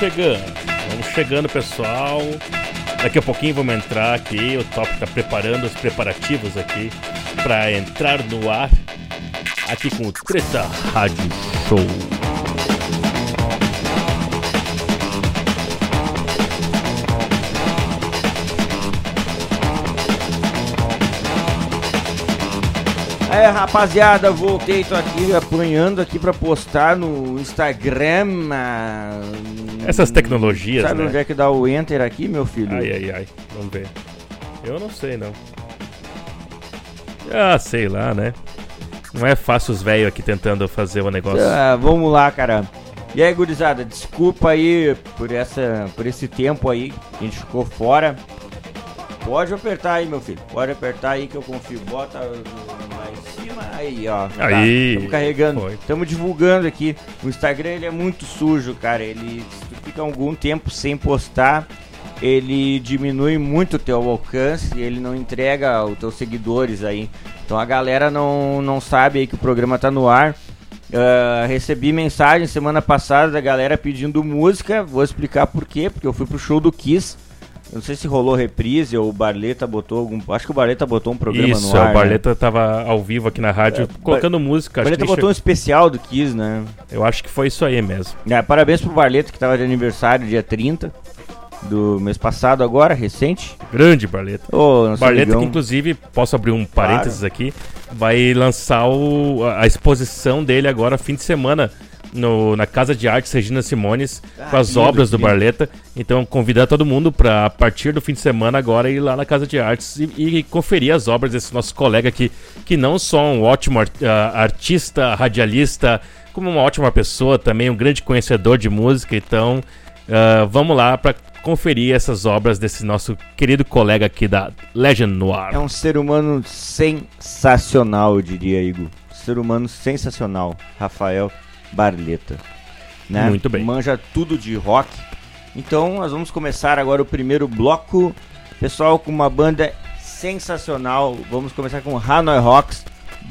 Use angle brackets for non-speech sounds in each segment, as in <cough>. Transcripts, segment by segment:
chegando, vamos chegando, pessoal. Daqui a pouquinho vamos entrar aqui. O Top está preparando os preparativos aqui para entrar no ar aqui com o Treta Rádio Show. É, rapaziada, voltei, tô aqui apanhando aqui pra postar no Instagram. Essas tecnologias, Sabe né? onde é que dá o enter aqui, meu filho? Ai, ai, ai. Vamos ver. Eu não sei, não. Ah, sei lá, né? Não é fácil os velhos aqui tentando fazer o negócio. Ah, vamos lá, cara. E aí, gurizada, desculpa aí por, essa, por esse tempo aí que a gente ficou fora. Pode apertar aí, meu filho. Pode apertar aí que eu confio. Bota lá em cima. Aí, ó. Tá, Aí. Tamo carregando. Foi. Estamos divulgando aqui. O Instagram ele é muito sujo, cara. Ele fica algum tempo sem postar, ele diminui muito o teu alcance, ele não entrega os teus seguidores aí. Então a galera não, não sabe aí que o programa tá no ar. Ah, recebi mensagem semana passada da galera pedindo música. Vou explicar por quê, porque eu fui pro show do Kiss. Eu não sei se rolou reprise ou o Barleta botou algum. Acho que o Barleta botou um programa Isso, no ar. o né? Barleta tava ao vivo aqui na rádio colocando música. O Barleta botou um che- especial do Kiss, né? Eu acho que foi isso aí mesmo. É, parabéns pro Barleta que tava de aniversário dia 30 do mês passado agora, recente. Grande Barleta. Barleta, que inclusive, posso abrir um parênteses aqui, vai lançar o- a exposição dele agora, fim de semana, no- na Casa de Artes Regina Simones, Ah, com as lindo, obras do lindo. Barleta. Então, convidar todo mundo para, a partir do fim de semana, agora ir lá na Casa de Artes e, e conferir as obras desse nosso colega aqui, que não só um ótimo ar- ah, artista, radialista, como uma ótima pessoa também, um grande conhecedor de música. Então, ah, vamos lá para conferir essas obras desse nosso querido colega aqui da Legend Noir. É um ser humano sensacional, eu diria, Igor. Ser humano sensacional, Rafael Barleta. Né? Muito bem. Manja tudo de rock. Então, nós vamos começar agora o primeiro bloco. Pessoal, com uma banda sensacional. Vamos começar com Hanoi Rocks,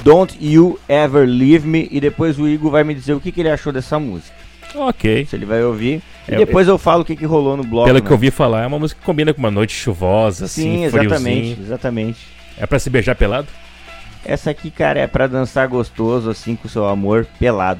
Don't You Ever Leave Me. E depois o Igor vai me dizer o que, que ele achou dessa música. Ok. Se ele vai ouvir. E É, depois eu falo o que, que rolou no bloco. Pelo né? que eu ouvi falar, é uma música que combina com uma noite chuvosa, Sim, assim, exatamente, friozinho. exatamente. É pra se beijar pelado? Essa aqui, cara, é pra dançar gostoso, assim, com seu amor pelado.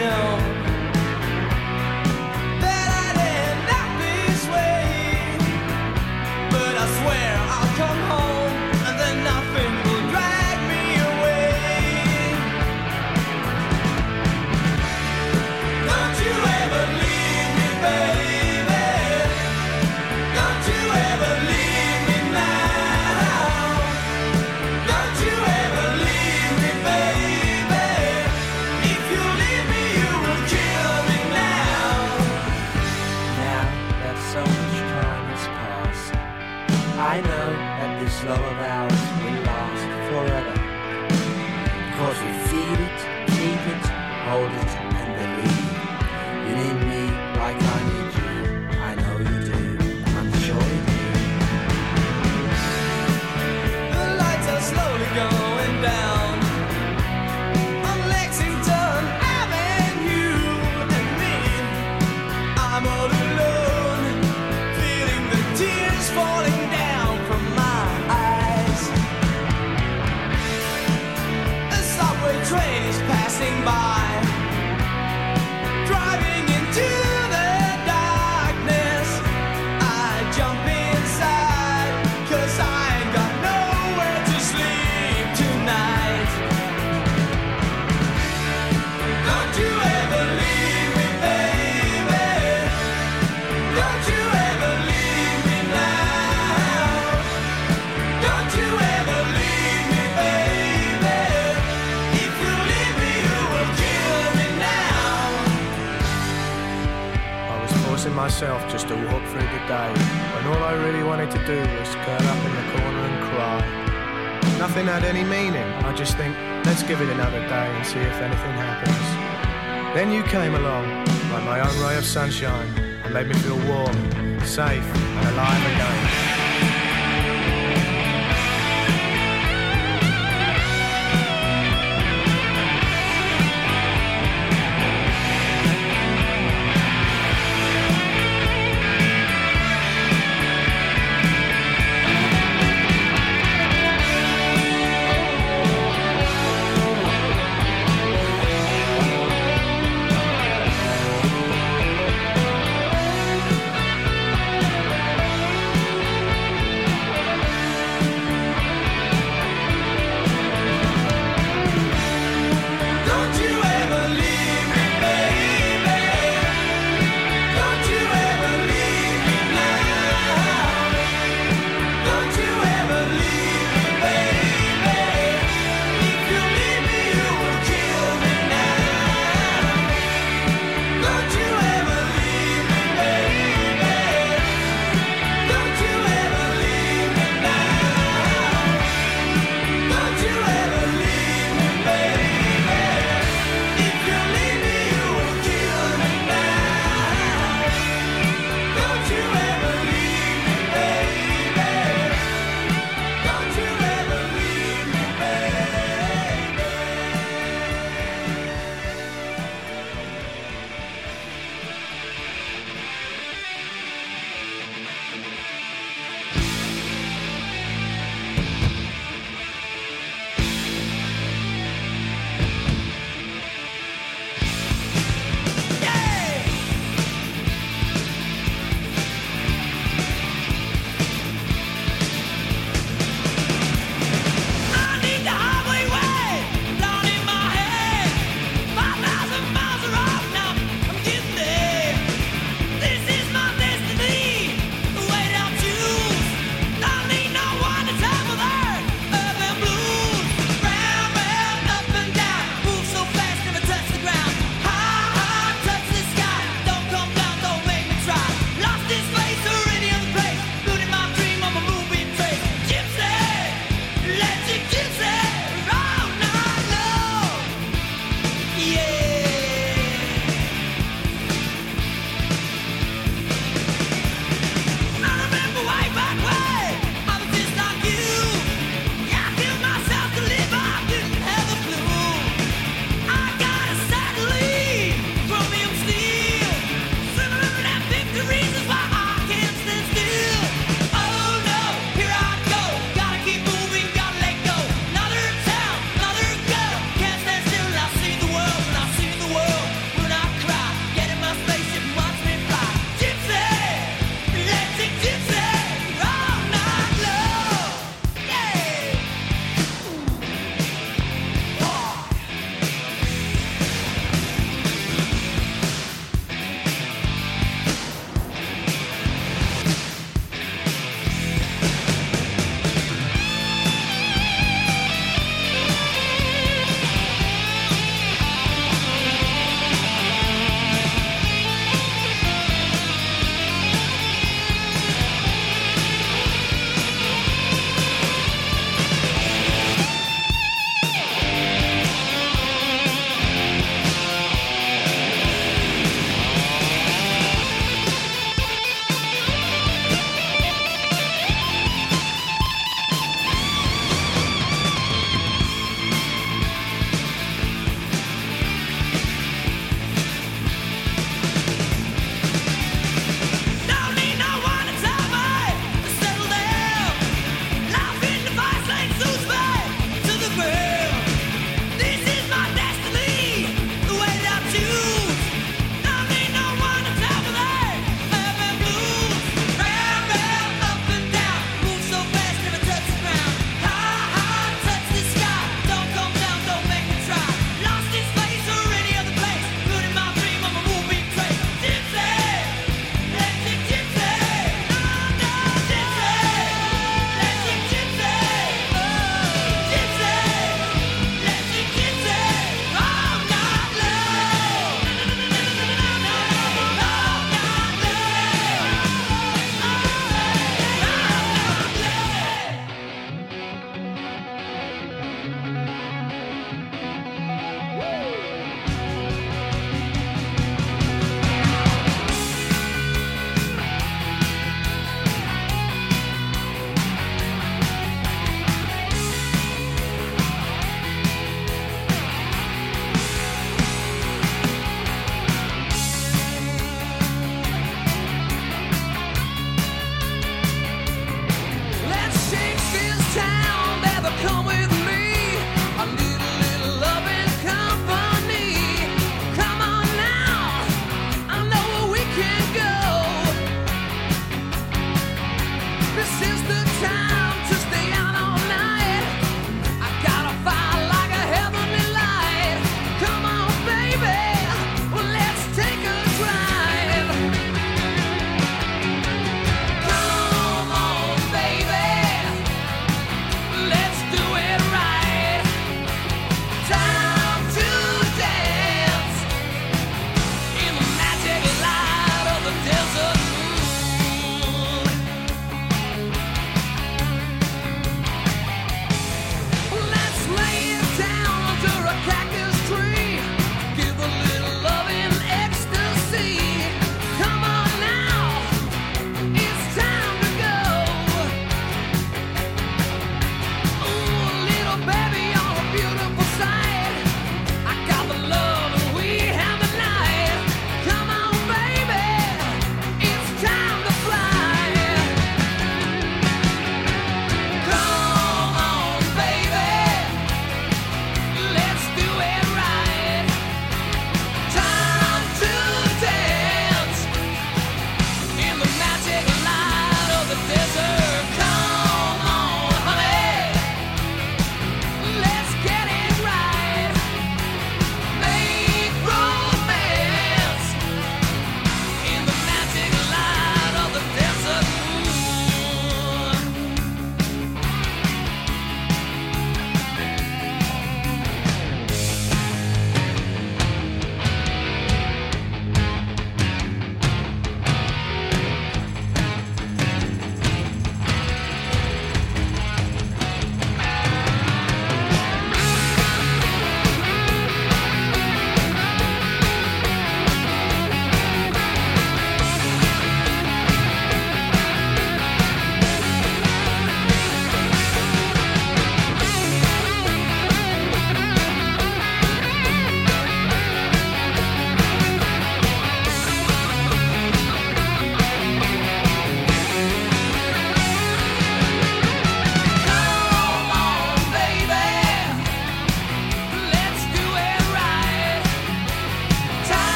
know see if anything happens. Then you came along, like my own ray of sunshine, and made me feel warm, safe, and alive again.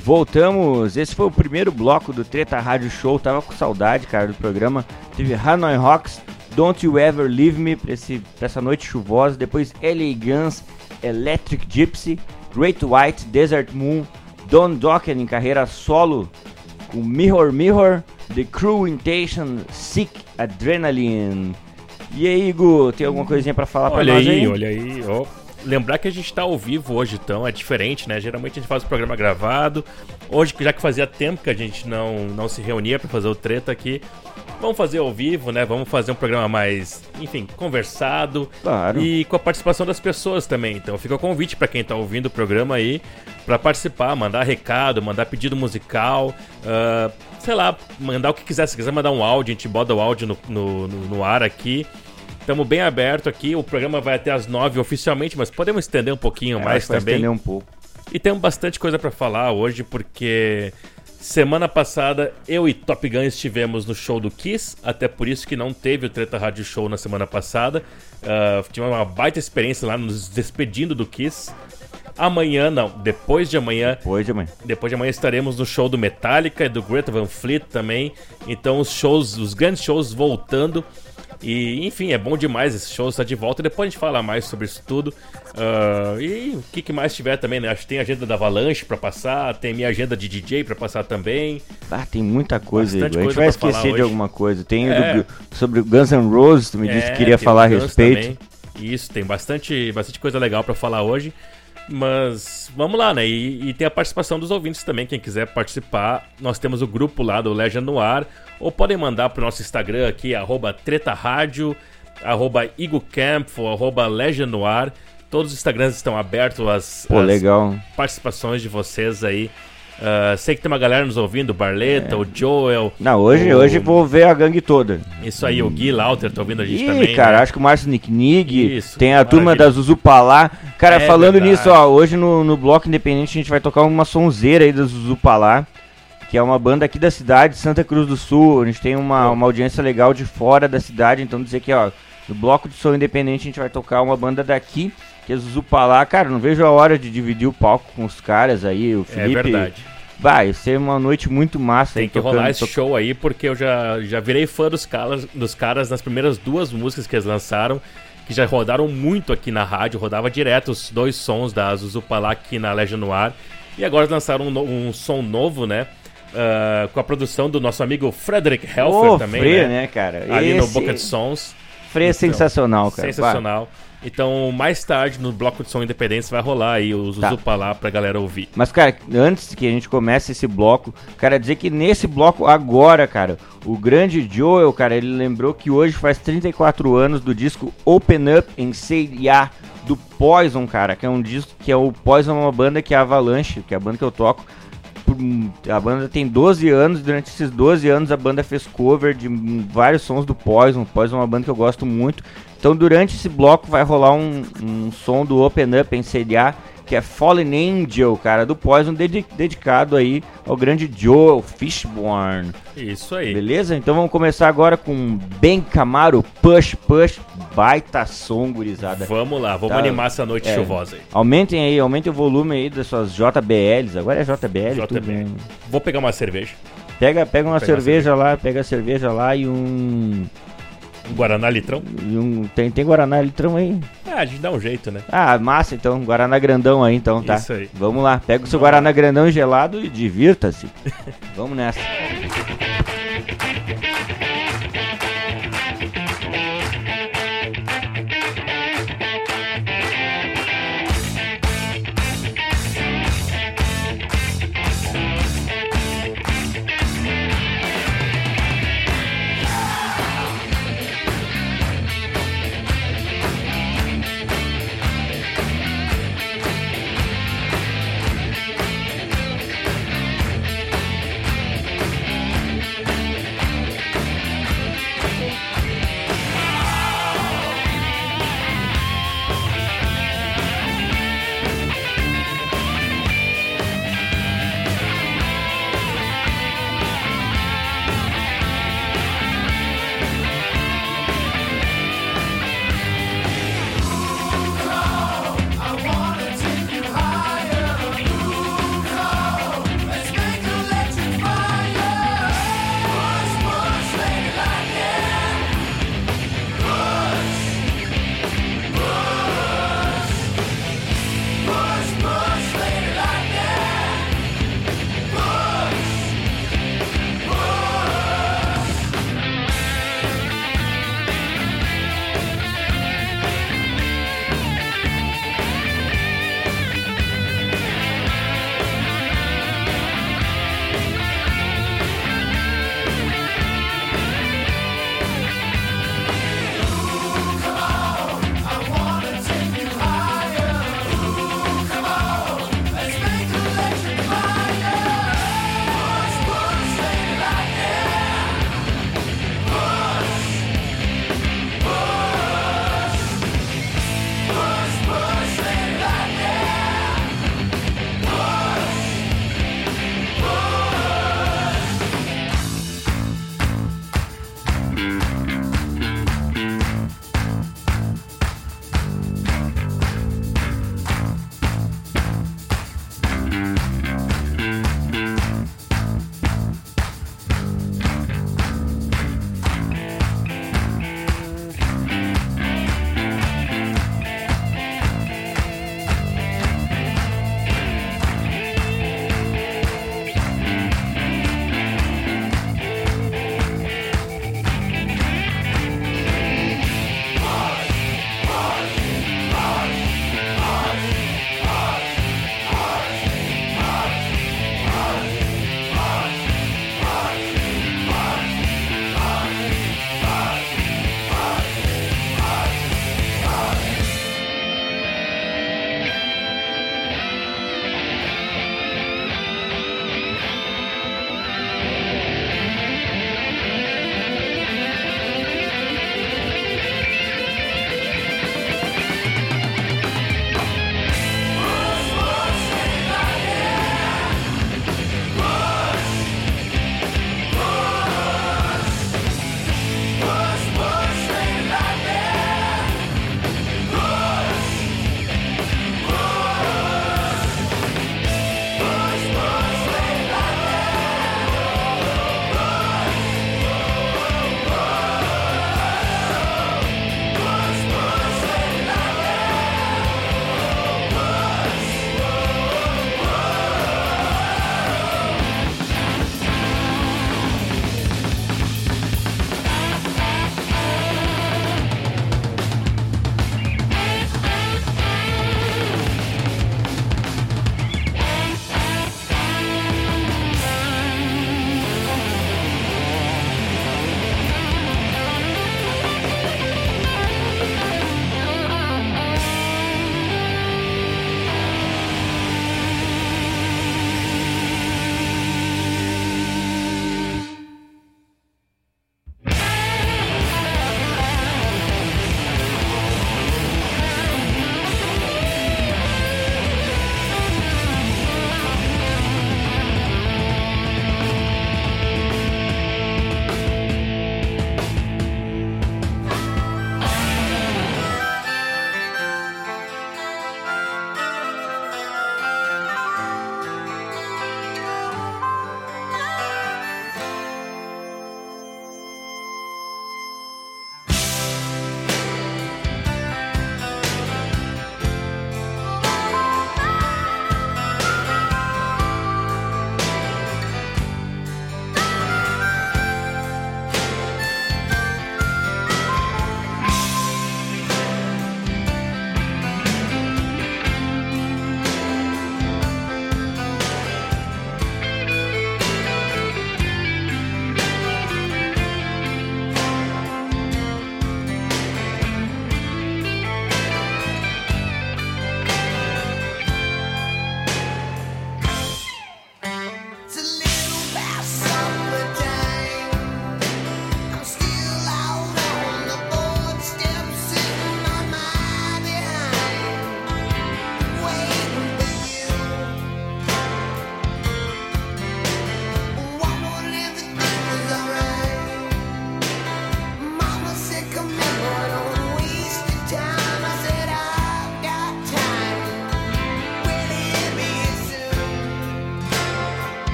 Voltamos. Esse foi o primeiro bloco do Treta Rádio Show. Tava com saudade, cara, do programa. Teve Hanoi Rocks, Don't You Ever Leave Me pra, esse, pra essa noite chuvosa. Depois LA Guns, Electric Gypsy, Great White, Desert Moon, Don Dokken em carreira solo com Mirror Mirror, The Crew Intention, Sick Adrenaline. E aí, Igor, tem alguma coisinha pra falar Olha pra nós aí, aí? olha aí, ó. Lembrar que a gente tá ao vivo hoje, então é diferente, né? Geralmente a gente faz o programa gravado. Hoje, já que fazia tempo que a gente não, não se reunia pra fazer o treta aqui, vamos fazer ao vivo, né? Vamos fazer um programa mais, enfim, conversado. Claro. E com a participação das pessoas também. Então fica o convite pra quem tá ouvindo o programa aí pra participar, mandar recado, mandar pedido musical, ah, sei lá, mandar o que quiser. Se quiser mandar um áudio, a gente bota o áudio no, no- no ar aqui. Estamos bem aberto aqui. O programa vai até as nove oficialmente, mas podemos estender um pouquinho É, mais também. estender um pouco. E temos bastante coisa pra falar hoje, porque semana passada eu e Top Gun estivemos no show do Kiss, até por isso que não teve o Treta Rádio Show na semana passada. Ah, tivemos uma baita experiência lá, nos despedindo do Kiss. Amanhã, não, depois de amanhã, Depois de amanhã. depois de amanhã estaremos no show do Metallica e do Greta Van Fleet também. Então os shows, os grandes shows voltando. E enfim, é bom demais esse show estar de volta. Depois a gente fala mais sobre isso tudo. Ah, e o que, que mais tiver também, né? Acho que tem agenda da Avalanche pra passar, tem minha agenda de DJ pra passar também. Ah, tem muita coisa, Igor. A gente coisa vai esquecer de hoje. alguma coisa. Tem É. do- sobre o Guns N' Roses, tu me disse É, que queria falar a respeito. também. Isso, tem bastante, bastante coisa legal pra falar hoje. Mas vamos lá, né? E, e tem a participação dos ouvintes também. Quem quiser participar, nós temos o grupo lá do Legend no Ar. Ou podem mandar pro nosso Instagram aqui, arroba Treta Rádio, arroba IgoCamp, ou arroba Legend no Ar. Todos os Instagrams estão abertos às, Pô, às legal. participações de vocês aí. Ah, sei que tem uma galera nos ouvindo, o Barleta, o Joel. Não, hoje, o- hoje vou ver a gangue toda. Isso aí, o Gui Lauter tá ouvindo a gente Ih, também. cara, né? acho que o Márcio Nick Nig, Isso, tem a turma maravilha. da Zuzu Palá. Cara, É falando verdade. nisso, ó, hoje no, no Bloco Independente a gente vai tocar uma sonzeira aí da Zuzu Palá, que é uma banda aqui da cidade, Santa Cruz do Sul. A gente tem uma, uma audiência legal de fora da cidade, então dizer que, ó, no Bloco de Som Independente a gente vai tocar uma banda daqui, que é Zuzu Palá. Cara, não vejo a hora de dividir o palco com os caras aí, o É Felipe. verdade. Vai ser uma noite muito massa Tem aí que tocando- rolar esse to- show aí, porque eu já, já virei fã dos caras, dos caras nas primeiras duas músicas que eles lançaram, que já rodaram muito aqui na rádio, rodava direto os dois sons da Zuzupalá aqui na Legend Noir. E agora eles lançaram um, no- um som novo, né? ah, com a produção do nosso amigo Frederick Helfer Ô, também, Frê, né? né, cara? Ali no Esse- Boca de Sons. Frê é sensacional, cara. Sensacional. Então, mais tarde, no bloco de som independente, vai rolar aí o Tá. Zuzupalá pra galera ouvir. Mas, cara, antes que a gente comece esse bloco, cara, dizer que nesse bloco agora, cara, o grande Joel, cara, ele lembrou que hoje faz 34 anos do disco Open Up and Say Yeah do Poison, cara, que é um disco que é o Poison é uma banda que é a Avalanche, que é a banda que eu toco. A banda tem 12 anos, durante esses 12 anos a banda fez cover de vários sons do Poison. Poison é uma banda que eu gosto muito. Então durante esse bloco vai rolar um, um som do Open Up em CDA, que é Fallen Angel, cara, do Poison, dedi- dedicado aí ao grande Joel Fishborn. Isso aí. Beleza? Então vamos começar agora com Ben Camaro, Push Push, baita som, gurizada. Vamos lá, vamos Tá. animar essa noite É. chuvosa aí. Aumentem aí, aumentem o volume aí das suas JBLs. Agora é JBL, tudo, JBL. né? Vou pegar uma cerveja. Pega, pega uma uma cerveja lá, pega a cerveja lá e um. Um Guaraná litrão. E um tem, tem Guaraná litrão aí? Ah, a gente dá um jeito, né? Ah, massa então, Guaraná grandão aí então, tá? Isso aí. Vamos lá, pega o seu Guaraná grandão gelado e divirta-se. <laughs> Vamos nessa.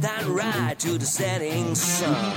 That and ride to the setting sun.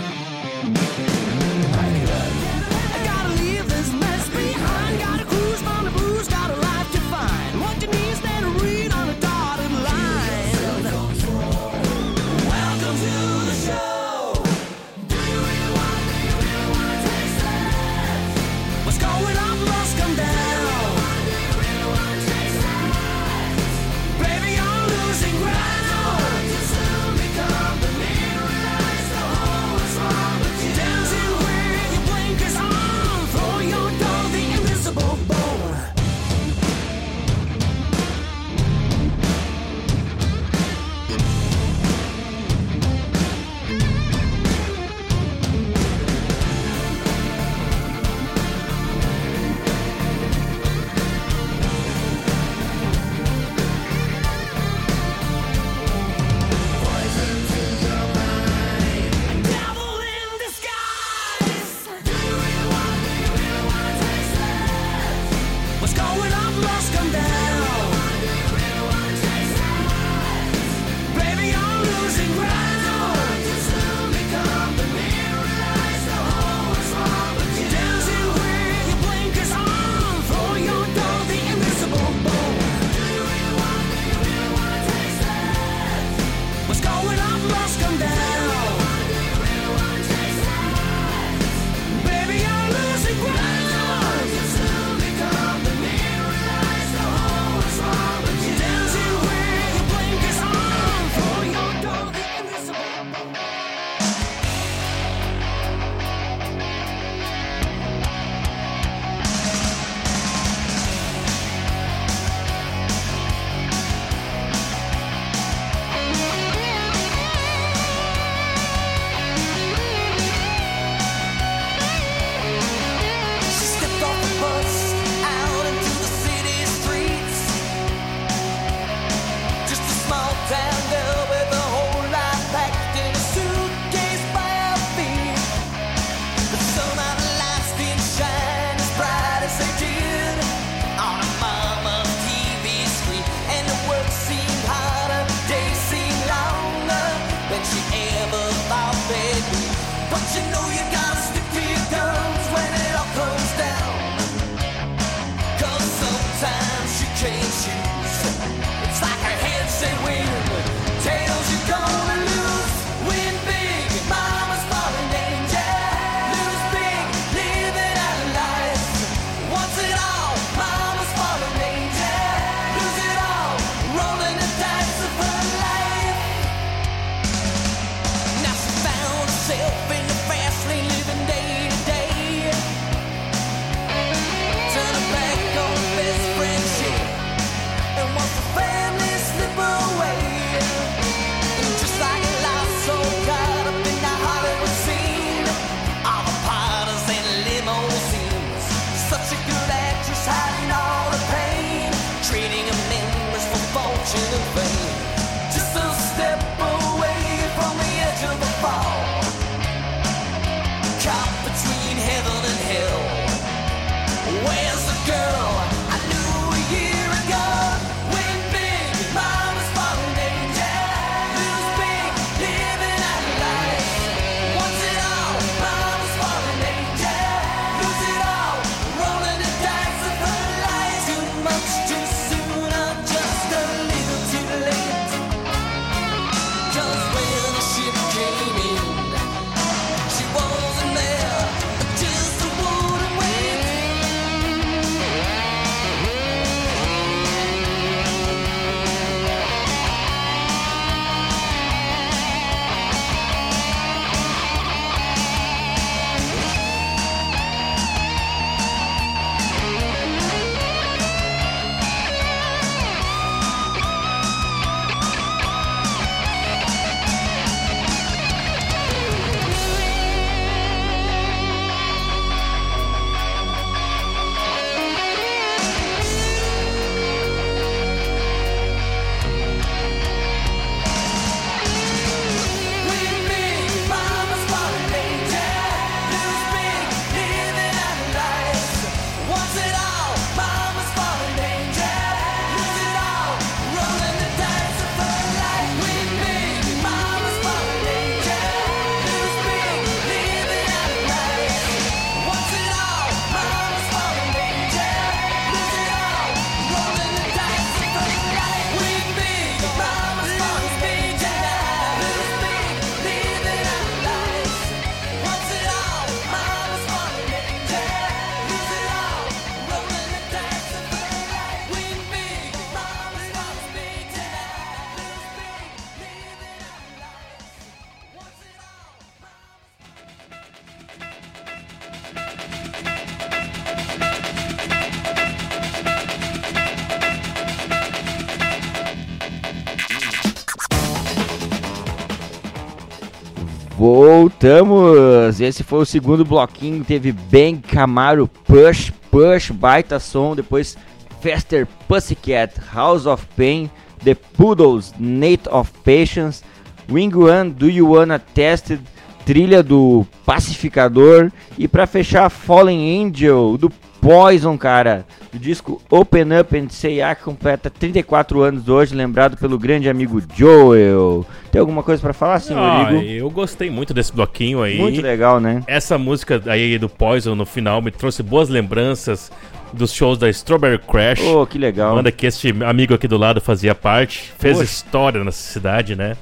Voltamos! Esse foi o segundo bloquinho. Teve Ben Camaro Push, Push, baita som. Depois Faster Pussycat, House of Pain, The Poodles, Nate of Patience, Wing One, Do You Wanna Tested, trilha do Pacificador. E pra fechar, Fallen Angel, do Poison, cara. O disco Open Up and Say A que completa 34 anos hoje, lembrado pelo grande amigo Joel. Tem alguma coisa pra falar, senhor Ah, Igor? eu gostei muito desse bloquinho aí. Muito legal, né? Essa música aí do Poison no final me trouxe boas lembranças dos shows da Strawberry Crash. Oh, que legal. Banda que este amigo aqui do lado fazia parte, fez Poxa. história nessa cidade, né?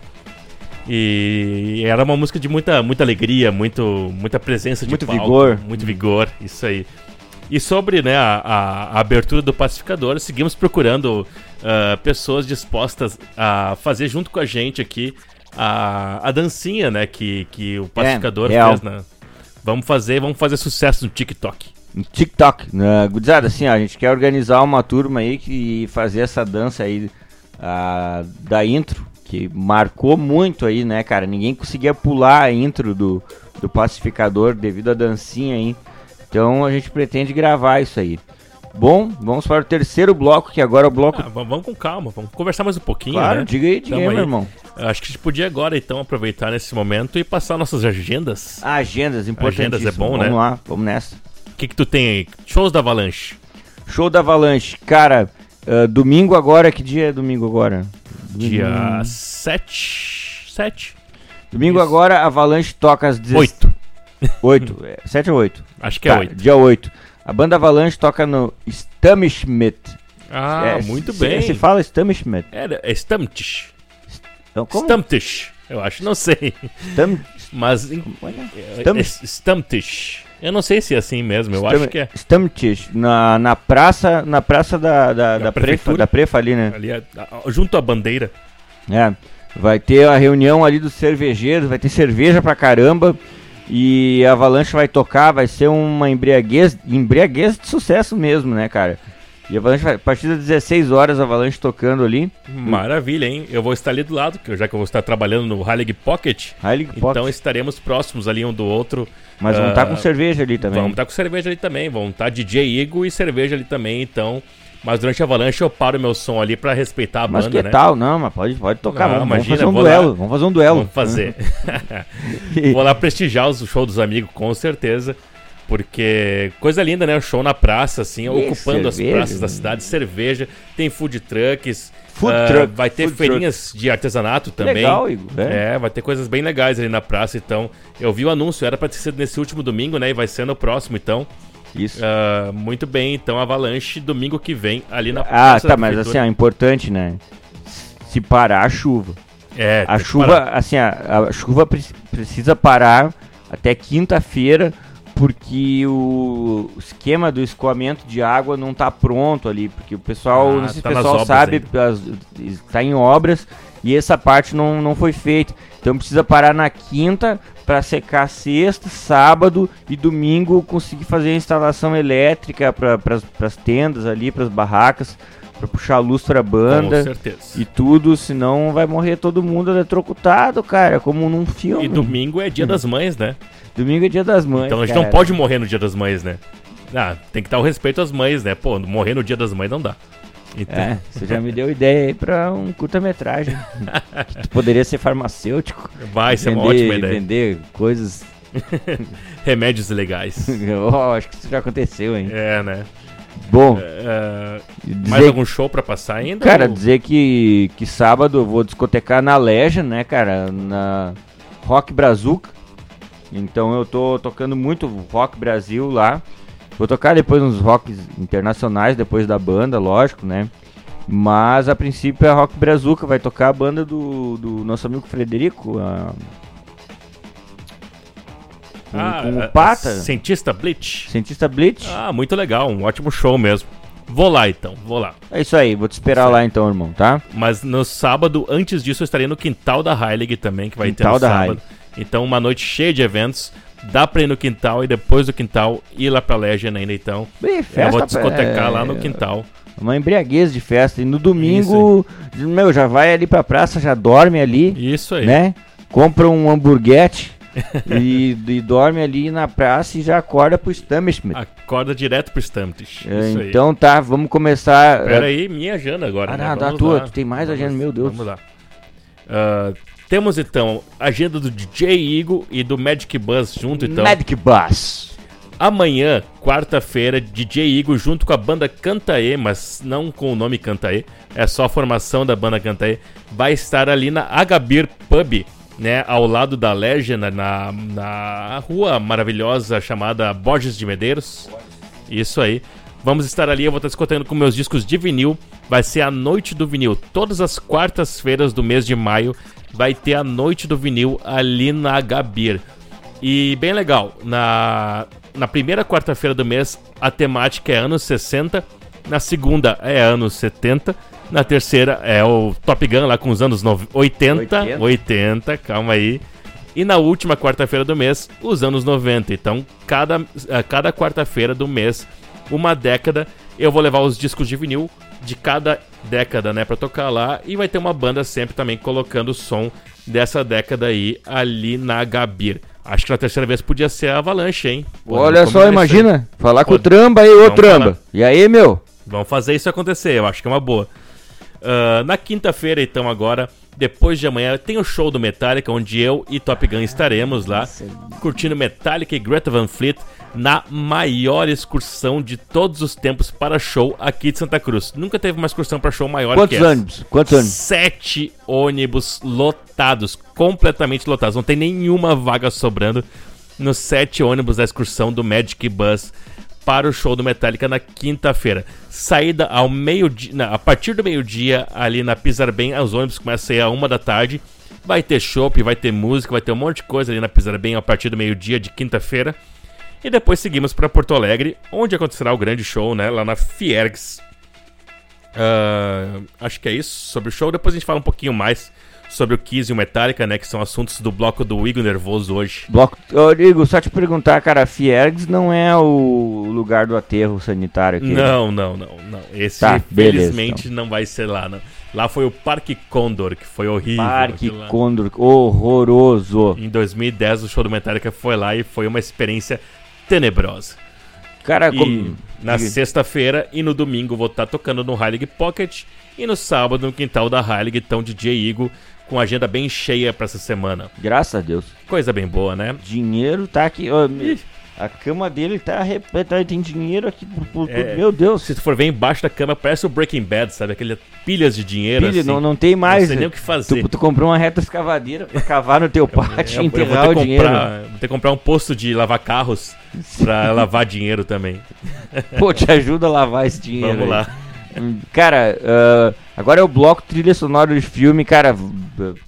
E era uma música de muita, muita alegria, muito, muita presença de Muito palco, vigor. muito vigor, isso aí. E sobre né, a, a- abertura do Pacificador, seguimos procurando ah, pessoas dispostas a fazer junto com a gente aqui a, a dancinha, né, que, que o Pacificador real. fez, né? Vamos fazer, vamos fazer sucesso no TikTok. No TikTok. Né? Gurizada, assim, ó, a gente quer organizar uma turma aí que fazer essa dança aí ah, da intro, que marcou muito aí, né, cara? Ninguém conseguia pular a intro do, do pacificador devido à dancinha aí. Então a gente pretende gravar isso aí. Bom, vamos para o terceiro bloco, que agora é o bloco. Ah, vamos, vamos com calma, vamos conversar mais um pouquinho, claro, né? diga aí, diga aí, meu irmão. Acho que a gente podia agora, então, aproveitar nesse momento e passar nossas agendas. Agendas importantes. Agendas é bom, vamos né? lá, vamos nessa. O que que tu tem aí? Shows da Avalanche. Show da Avalanche. Cara, ah, domingo agora, que dia é domingo agora? Dia Hum. 7... 7? Domingo Isso. agora, a Avalanche toca às 16 8. 8, 7 ou 8? Acho que é Tá, 8. Dia 8. A banda Avalanche toca no Stammschmidt. Ah, É, muito se- bem. Se fala Stammschmidt. Era é Stammtisch. Então, como? Stammtisch. Eu acho, não sei. Stam... Mas... é- Stam- é Stammtisch. Eu não sei se é assim mesmo, eu Stam- acho que é. Stammtisch. Na, na praça, na praça da, da, Da prefa, prefeitura. da prefa ali, né? Ali, é- junto à bandeira. É. Vai ter a reunião ali dos cervejeiros, vai ter cerveja pra caramba. E a Avalanche vai tocar, vai ser uma embriaguez, embriaguez de sucesso mesmo, né, cara? E a Avalanche vai, a partir das 16 horas, a Avalanche tocando ali. Maravilha, hein? Eu vou estar ali do lado, já que eu vou estar trabalhando no Heilig Pocket. Heilig Então Pocket. estaremos próximos ali um do outro. Mas vão estar ah, com cerveja ali também. Vamos estar com cerveja ali também. Vão estar DJ Igor e cerveja ali também, então. Mas durante a avalanche eu paro meu som ali pra respeitar a Mas banda, que né? tal? Não, mas pode, pode tocar. Não, vamos, imagina, vamos fazer um duelo. lá. Vamos fazer um duelo. Vamos fazer. <laughs> Vou lá prestigiar os shows dos amigos, com certeza. Porque coisa linda, né? O show na praça, assim, ocupando as cerveja, praças da né? cidade. Cerveja, tem food trucks. Food ah, truck, Vai ter feirinhas de artesanato também. Legal, Igor. É. É, vai ter coisas bem legais ali na praça, então. Eu vi o anúncio, era pra ter sido nesse último domingo, né? E vai ser no próximo, então. Isso. Ah, muito bem, então Avalanche domingo que vem ali na Ah, praça tá, mas assim, ó, importante, né? Se parar a chuva. É, A chuva, parar. assim, a, a chuva pre- precisa parar até quinta-feira, porque o esquema do escoamento de água não tá pronto ali, porque o pessoal, Ah, não sei se tá o nas pessoal sabe, está em obras e essa parte não, não foi feita. Então precisa parar na quinta para secar sexta, sábado e domingo conseguir fazer a instalação elétrica para as tendas ali, para as barracas, para puxar luz para a Com banda certeza. e tudo, senão vai morrer todo mundo eletrocutado, cara, como num filme. E domingo é dia das mães, né? Domingo é dia das mães. Então a gente cara. não pode morrer no dia das mães, né? Ah, tem que dar o respeito às mães, né? Pô, morrer no dia das mães não dá. Então, É, você já me deu ideia aí pra um curta-metragem. <laughs> que poderia ser farmacêutico. vai ser vender, uma ótima ideia. Vender coisas. <laughs> Remédios legais. <laughs> oh, acho que isso já aconteceu, hein? é, né? Bom, É, dizer, mais algum show pra passar ainda? cara, ou- dizer que, que sábado eu vou discotecar na Leja, né, cara? Na Rock Brazuca. Então eu tô tocando muito Rock Brasil lá. Vou tocar depois uns rocks internacionais, depois da banda, lógico, né? Mas a princípio é a Rock Brazuca, vai tocar a banda do, do nosso amigo Frederico. a- Com, Ah, com o Pata, Cientista Bleach. cientista Blitz. Ah, muito legal, um ótimo show mesmo. Vou lá então, vou lá. É isso aí, vou te esperar lá então, irmão, tá? Mas no sábado, antes disso, eu estarei no quintal da Heilig também, que vai ter Quintal no da sábado. Então, uma noite cheia de eventos. Dá pra ir no quintal e depois do quintal ir lá pra Legend ainda, então. Ih, eu vou discotecar lá no é, quintal. Uma embriaguez de festa. E no domingo, meu, já vai ali pra praça, já dorme ali, Isso aí. né? Compra um hamburguete, <laughs> e, e dorme ali na praça e já acorda pro Stammesmith. Acorda direto pro Stamptish. É, aí. então tá, vamos começar. Pera aí, minha agenda agora. Ah, né? não, da tua, lá. tu tem mais agenda, meu Deus. Vamos lá. Ah, temos então a agenda do DJ Eagle e do Magic Buzz junto, então. Magic Bus. Amanhã, quarta-feira, DJ Igor junto com a banda Cantaê, mas não com o nome Cantaê, é só a formação da banda Cantaê, vai estar ali na Agabir Pub, né, ao lado da Legend, na, na rua maravilhosa chamada Borges de Medeiros. Isso aí. Vamos estar ali, eu vou estar escutando com meus discos de vinil. Vai ser a noite do vinil. Todas as quartas-feiras do mês de maio vai ter a noite do vinil ali na Agabir. E bem legal, na, na primeira quarta-feira do mês a temática é anos 60, na segunda é anos 70, na terceira é o Top Gun lá com os anos nove- 80, 80, 80. calma aí. E na última quarta-feira do mês, os anos 90. Então, cada, a cada quarta-feira do mês, uma década, eu vou levar os discos de vinil de cada década, né, pra tocar lá. E vai ter uma banda sempre também colocando o som dessa década aí ali na Gabir. Acho que na terceira vez podia ser a Avalanche, hein? Podemos Olha só, imagina. Falar com o Pode. Tramba aí, ô Tramba. falar. E aí, meu? Vamos fazer isso acontecer, eu acho que é uma boa. Ah, na quinta-feira, então, agora, depois de amanhã, tem o show do Metallica, onde eu e Top Gun estaremos lá, curtindo Metallica e Greta Van Fleet na maior excursão de todos os tempos para show aqui de Santa Cruz. Nunca teve uma excursão para show maior Quantos que essa. ônibus? Quantos ônibus? Sete ônibus lotados, completamente lotados. Não tem nenhuma vaga sobrando nos sete ônibus da excursão do Magic Bus para o show do Metallica na quinta-feira. Saída ao meio-dia, a partir do meio-dia ali na Pisar Bem, os ônibus começam a ir a uma da tarde. Vai ter shopping, vai ter música, vai ter um monte de coisa ali na Pisar Bem a partir do meio-dia de quinta-feira. E depois seguimos para Porto Alegre, onde acontecerá o grande show, né? Lá na Fiergs. Ah, acho que é isso sobre o show. Depois a gente fala um pouquinho mais sobre o Kiss e o Metallica, né? Que são assuntos do bloco do Igor Nervoso hoje. Bloco. Ô, Igor, só te perguntar, cara, Fiergs não é o lugar do aterro sanitário aqui. né? Não, não, não, não. Esse, Tá, beleza, felizmente, não vai ser lá, não. Lá foi o Parque Condor, que foi horrível. Parque. Condor, horroroso. Em 2010, o show do Metallica foi lá e foi uma experiência tenebrosa. Cara, E como. na sexta-feira e no domingo vou estar tocando no Heilig Pocket. E no sábado no quintal da Heilig, então DJ Igor, com agenda bem cheia pra essa semana. Graças a Deus. Coisa bem boa, né? Dinheiro tá aqui. ó, me- a cama dele tá repleta. Tem dinheiro aqui. por- por- É. Meu Deus. Se tu for ver embaixo da cama, parece o Breaking Bad, sabe? Aquelas pilhas de dinheiro Filho, assim. não, não tem mais. Não sei nem o que fazer. Tu, tu comprou uma reta escavadeira pra cavar no teu pátio <laughs> e eu vou ter, enterrar o dinheiro. comprar, <laughs> vou ter que comprar um posto de lavar carros pra lavar dinheiro também. <laughs> Pô, te ajuda a lavar esse dinheiro. Vamos aí. lá. Hum, Cara, ah, agora é o bloco trilha sonora de filme, cara,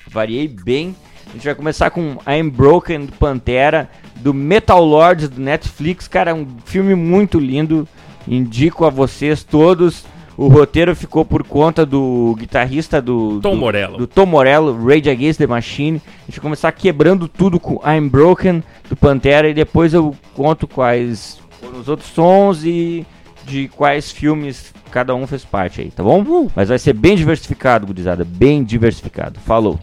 variei bem. A gente vai começar com I'm Broken do Pantera, do Metal Lords do Netflix, cara, um filme muito lindo. Indico a vocês todos. O roteiro ficou por conta do guitarrista do Tom do- Morello. do Tom Morello, Rage Against the Machine. A gente vai começar quebrando tudo com I'm Broken do Pantera e depois eu conto quais foram os outros sons e de quais filmes cada um fez parte aí, tá bom? Mas vai ser bem diversificado, gurizada, bem diversificado. Falou.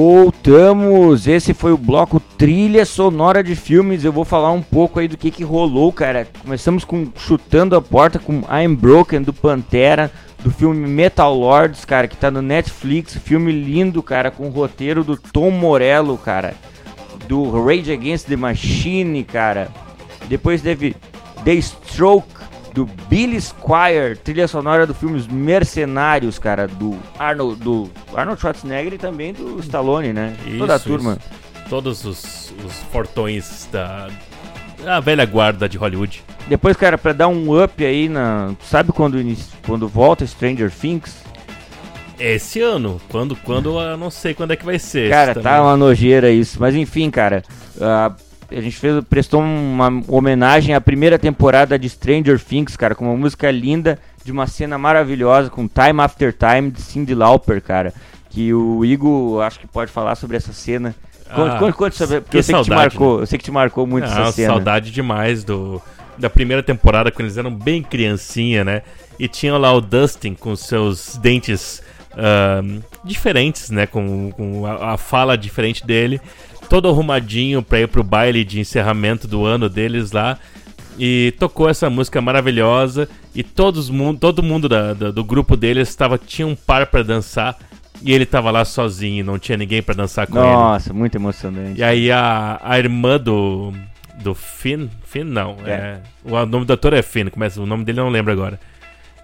Voltamos! Esse foi o bloco trilha sonora de filmes. Eu vou falar um pouco aí do que, que rolou, cara. Começamos com Chutando a Porta com I'm Broken do Pantera, do filme Metal Lords, cara, que tá no Netflix. Filme lindo, cara, com o roteiro do Tom Morello, cara. Do Rage Against the Machine, cara. Depois teve The Stroke do Billy Squire, trilha sonora do filme Os Mercenários, cara, do Arnold, do Arnold Schwarzenegger e também do Stallone, né? Toda a Isso, turma. isso. Todos os, os fortões da, da velha guarda de Hollywood. Depois, cara, pra dar um up aí na, sabe quando quando volta Stranger Things? Esse ano, quando, quando, eu não sei quando é que vai ser. Cara, tá uma nojeira isso, mas enfim, cara, ah, a gente fez, prestou uma homenagem à primeira temporada de Stranger Things, cara, com uma música linda, de uma cena maravilhosa, com Time After Time, de Cyndi Lauper, cara, que o Igor, acho que pode falar sobre essa cena. Conte, Ah, conte, conte sobre, porque que eu sei que te saudade, marcou, eu sei que te marcou muito Ah, essa cena. saudade demais do da primeira temporada, quando eles eram bem criancinha, né? E tinham lá o Dustin com seus dentes ahn, diferentes, né? Com, com a, a fala diferente dele. Todo arrumadinho pra ir pro baile de encerramento do ano deles lá. E tocou essa música maravilhosa. E todos, todo mundo da- da- do grupo deles tava, tinha um par pra dançar. E ele tava lá sozinho, não tinha ninguém pra dançar com ele. Nossa, muito emocionante. E aí a, a irmã do. Do Finn? Finn não. É. É. O nome do ator é Finn, começa, o nome dele eu não lembro agora.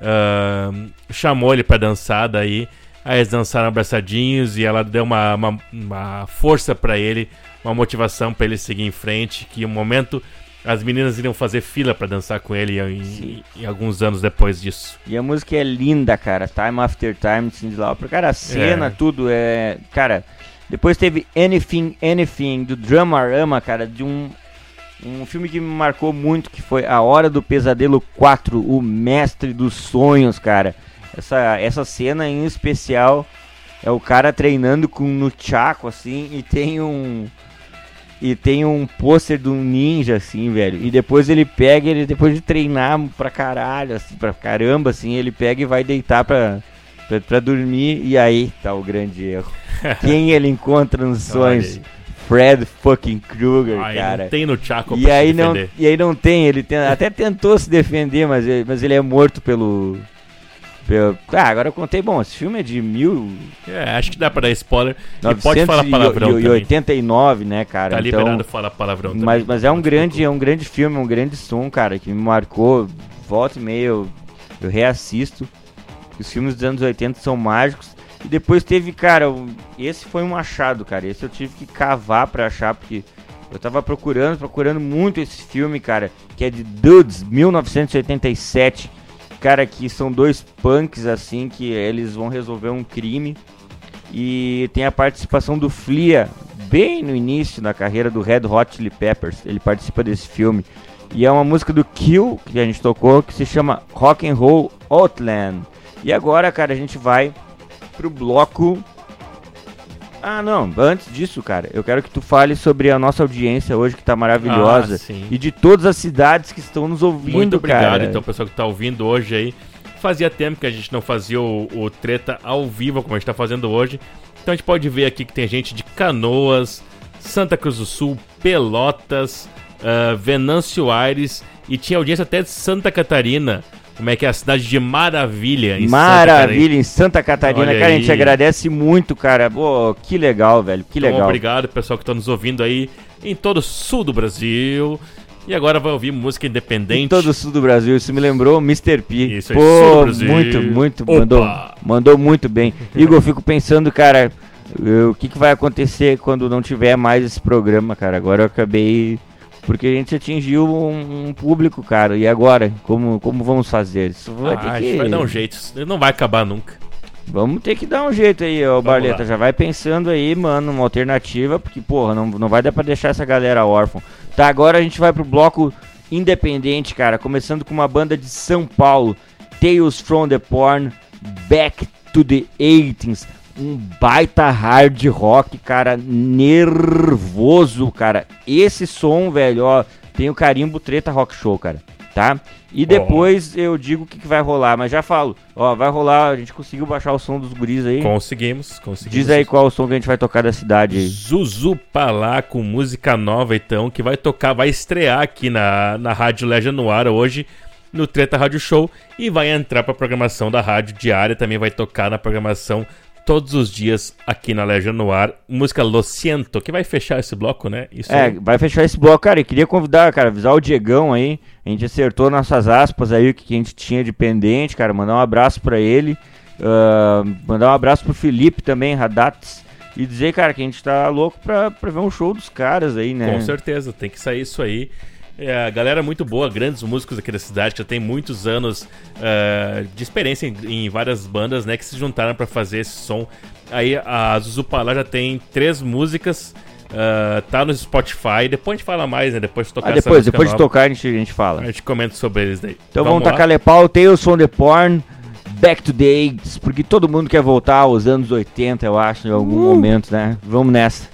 Ahn, chamou ele pra dançar daí. Aí eles dançaram abraçadinhos e ela deu uma, uma, uma força pra ele, uma motivação pra ele seguir em frente. Que um momento as meninas iriam fazer fila pra dançar com ele em, em alguns anos depois disso. E a música é linda, cara. Time After Time, de Cyndi Lauper. Cara, a cena, É. tudo é... Cara, depois teve Anything, Anything, do Dramarama, cara, de um... Um filme que me marcou muito, que foi A Hora do Pesadelo 4, O Mestre dos Sonhos, cara. Essa, essa cena em especial é o cara treinando com no Chaco, assim, e tem um... E tem um pôster de um ninja, assim, velho. E depois ele pega, ele depois de treinar pra caralho, assim, pra caramba, assim, ele pega e vai deitar pra, pra, pra dormir. E aí tá o grande erro. <laughs> Quem ele encontra nos sonhos? Fred fucking Krueger, Aí cara. não tem no Chaco E pra aí se não, defender. e aí não tem, ele tem- até tentou se defender, mas mas ele é morto pelo, pelo. Ah, agora eu contei, bom, esse filme é de mil, É, acho que dá pra dar spoiler. e pode falar 989, palavrão também. 89, né, cara? Tá então, liberado falar palavrão também. mas, mas é um grande, é um grande filme, um grande som, cara, que me marcou. Volta e meia eu, eu reassisto. Os filmes dos anos 80 são mágicos. E depois teve, cara, esse foi um achado, cara. Esse eu tive que cavar pra achar, porque eu tava procurando, procurando muito esse filme, cara, que é de Dudes, 1987. Cara, que são dois punks, assim, que eles vão resolver um crime. E tem a participação do Flea, bem no início da carreira do Red Hot Chili Peppers. Ele participa desse filme. E é uma música do Kill, que a gente tocou, que se chama Rock and Roll Outland. E agora, cara, a gente vai pro bloco... Ah, não, antes disso, cara, eu quero que tu fale sobre a nossa audiência hoje, que tá maravilhosa. Ah. E de todas as cidades que estão nos ouvindo, Muito obrigado, cara. então, pessoal que tá ouvindo hoje aí. Fazia tempo que a gente não fazia o, o treta ao vivo, como a gente tá fazendo hoje. Então a gente pode ver aqui que tem gente de Canoas, Santa Cruz do Sul, Pelotas, ah, Venâncio Aires e tinha audiência até de Santa Catarina. Como é que é a cidade de Maravilha em Santa Maravilha, em Santa Catarina. Olha cara, a gente aí. agradece muito, cara. Pô, que legal, velho. Que Então, legal. obrigado, pessoal que tá nos ouvindo aí em todo o sul do Brasil. E agora vai ouvir música independente. Em todo o sul do Brasil. Isso me lembrou Mr. P. Isso aí, Pô, muito, muito. Opa. Mandou, mandou muito bem. <laughs> Igor, eu fico pensando, cara, o que, que vai acontecer quando não tiver mais esse programa, cara? Agora eu acabei. Porque a gente atingiu um, um público, cara. E agora? Como, como vamos fazer? Isso vai Ah, que. vai dar um jeito. Isso não vai acabar nunca. Vamos ter que dar um jeito aí, ô Barleta. lá. Já vai pensando aí, mano, uma alternativa, porque, porra, não, não vai dar pra deixar essa galera órfã. Tá, agora a gente vai pro bloco independente, cara. Começando com uma banda de São Paulo, Tales from the Porn, Back to the 80s. Um baita hard rock, cara, nervoso, cara. Esse som, velho, ó, tem o carimbo Treta Rock Show, cara. tá? E depois eu digo o que, que vai rolar, mas já falo. Ó, vai rolar, a gente conseguiu baixar o som dos guris aí. Conseguimos, conseguimos. Diz aí qual é o som que a gente vai tocar da cidade aí. Zuzu Palá com música nova, então, que vai tocar, vai estrear aqui na, na Rádio Legend no ar hoje, no Treta Rádio Show, e vai entrar pra programação da Rádio Diária, também vai tocar na programação todos os dias aqui na Legend no ar. Música Lo Siento, que vai fechar esse bloco, né? Isso É, aí. vai fechar esse bloco, cara. E queria convidar, cara, avisar o Diegão aí. A gente acertou nossas aspas aí, o que a gente tinha de pendente, cara. Mandar um abraço pra ele. ah, mandar um abraço pro Felipe também, Radats. E dizer, cara, que a gente tá louco pra, pra ver um show dos caras aí, né? Com certeza, tem que sair isso aí. É, galera é muito boa, grandes músicos aqui da cidade, que já tem muitos anos eh, de experiência em, em várias bandas, né, que se juntaram pra fazer esse som. Aí a Zuzu Palá já tem três músicas, eh, tá no Spotify. Depois a gente fala mais, né? Depois de tocar Ah, depois, depois de tocar a gente, a gente fala. a gente comenta sobre eles daí. Então vamos, tacar lá? lepau, Tales from the Porn, Back to 80s, porque todo mundo quer voltar aos anos 80, eu acho, em algum momento, né? Vamos nessa.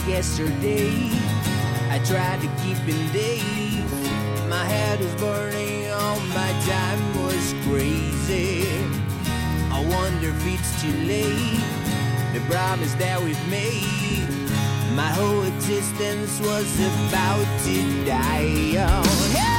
Like yesterday I tried to keep in days. My head was burning, all my time was crazy. I wonder if it's too late. The promise that we've made. My whole existence was about to die. Oh, hey,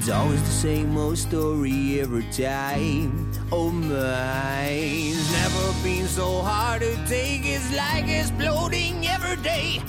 It's always the same old story every time. Oh my, it's never been so hard to take. It's like exploding every day.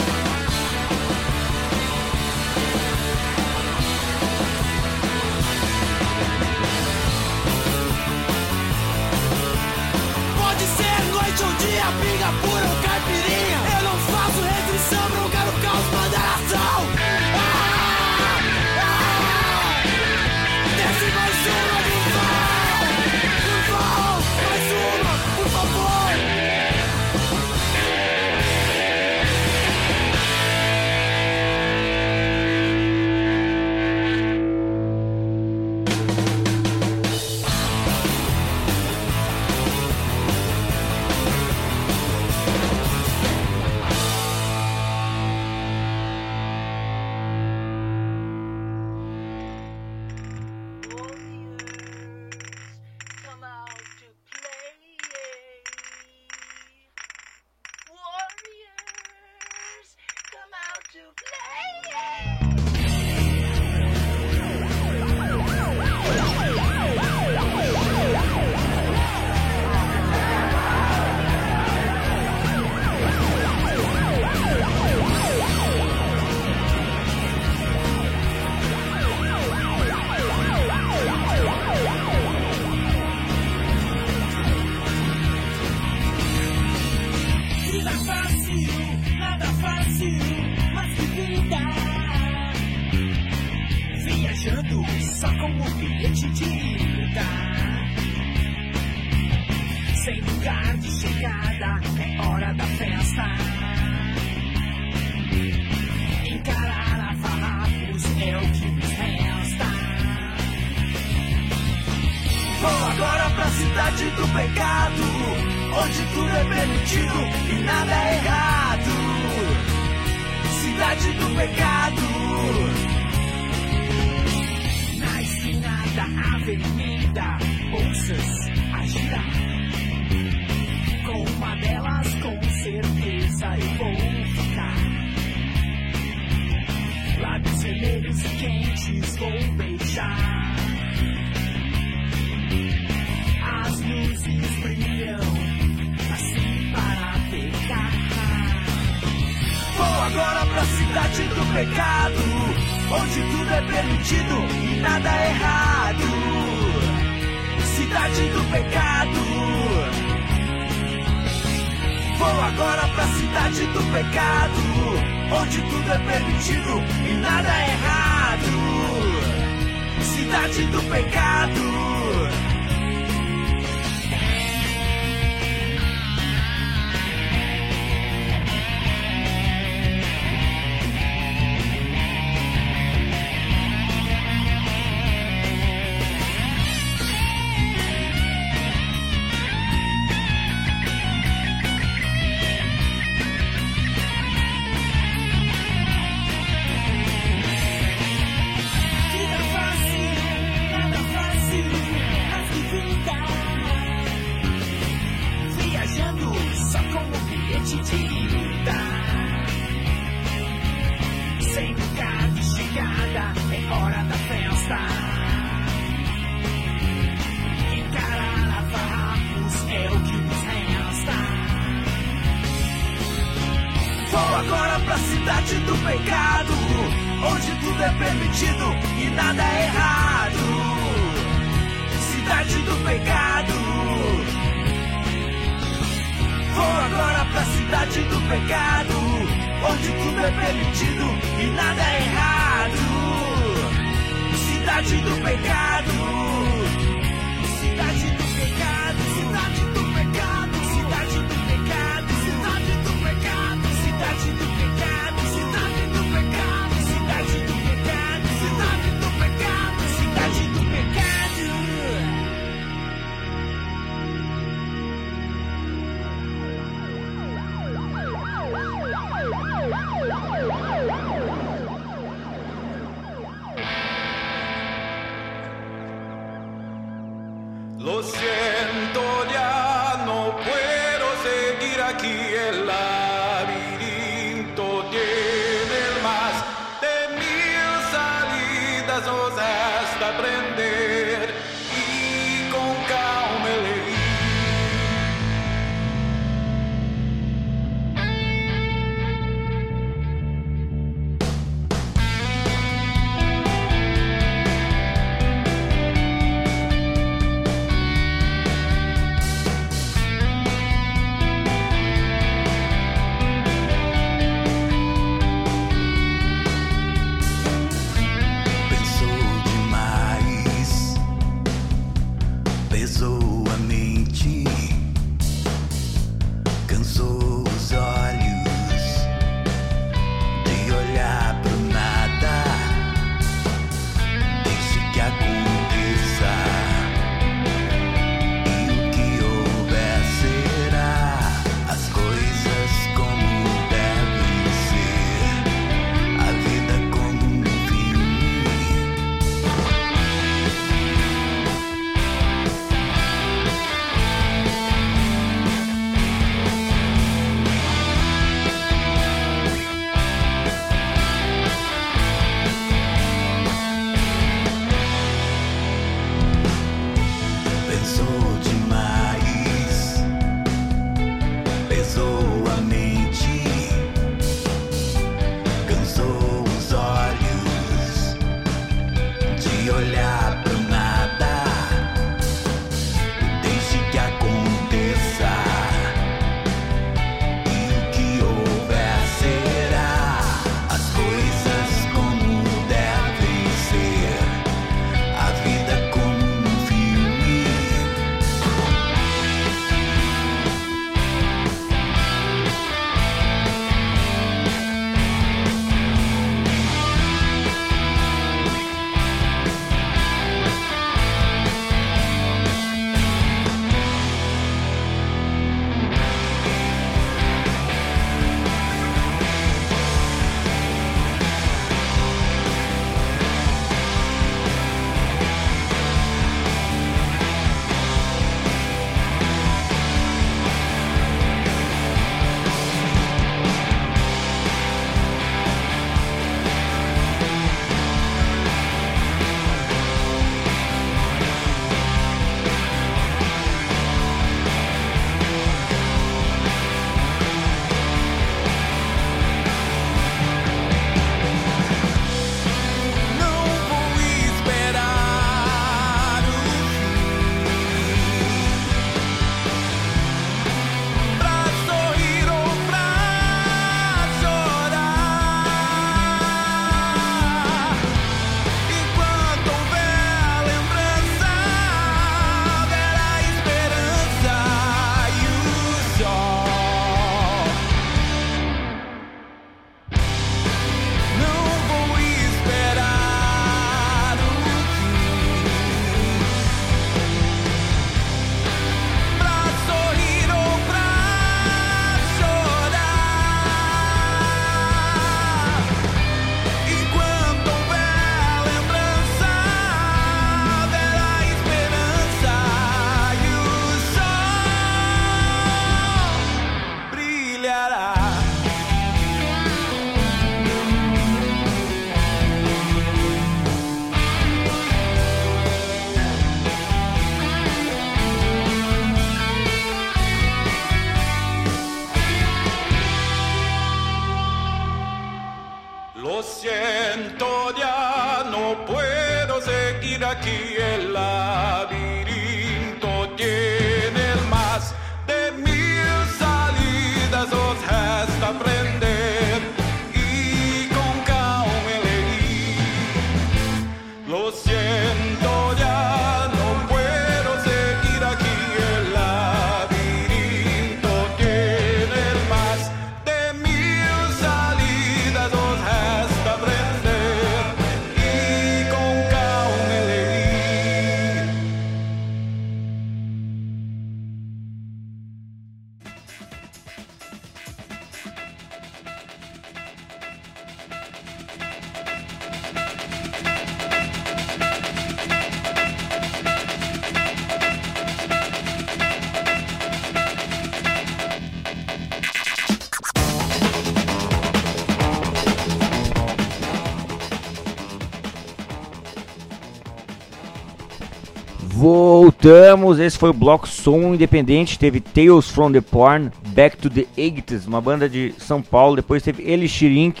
Voltamos, esse foi o bloco Som Independente, teve Tales from the Porn, Back to the 80s, uma banda de São Paulo, depois teve Elixir Inc.,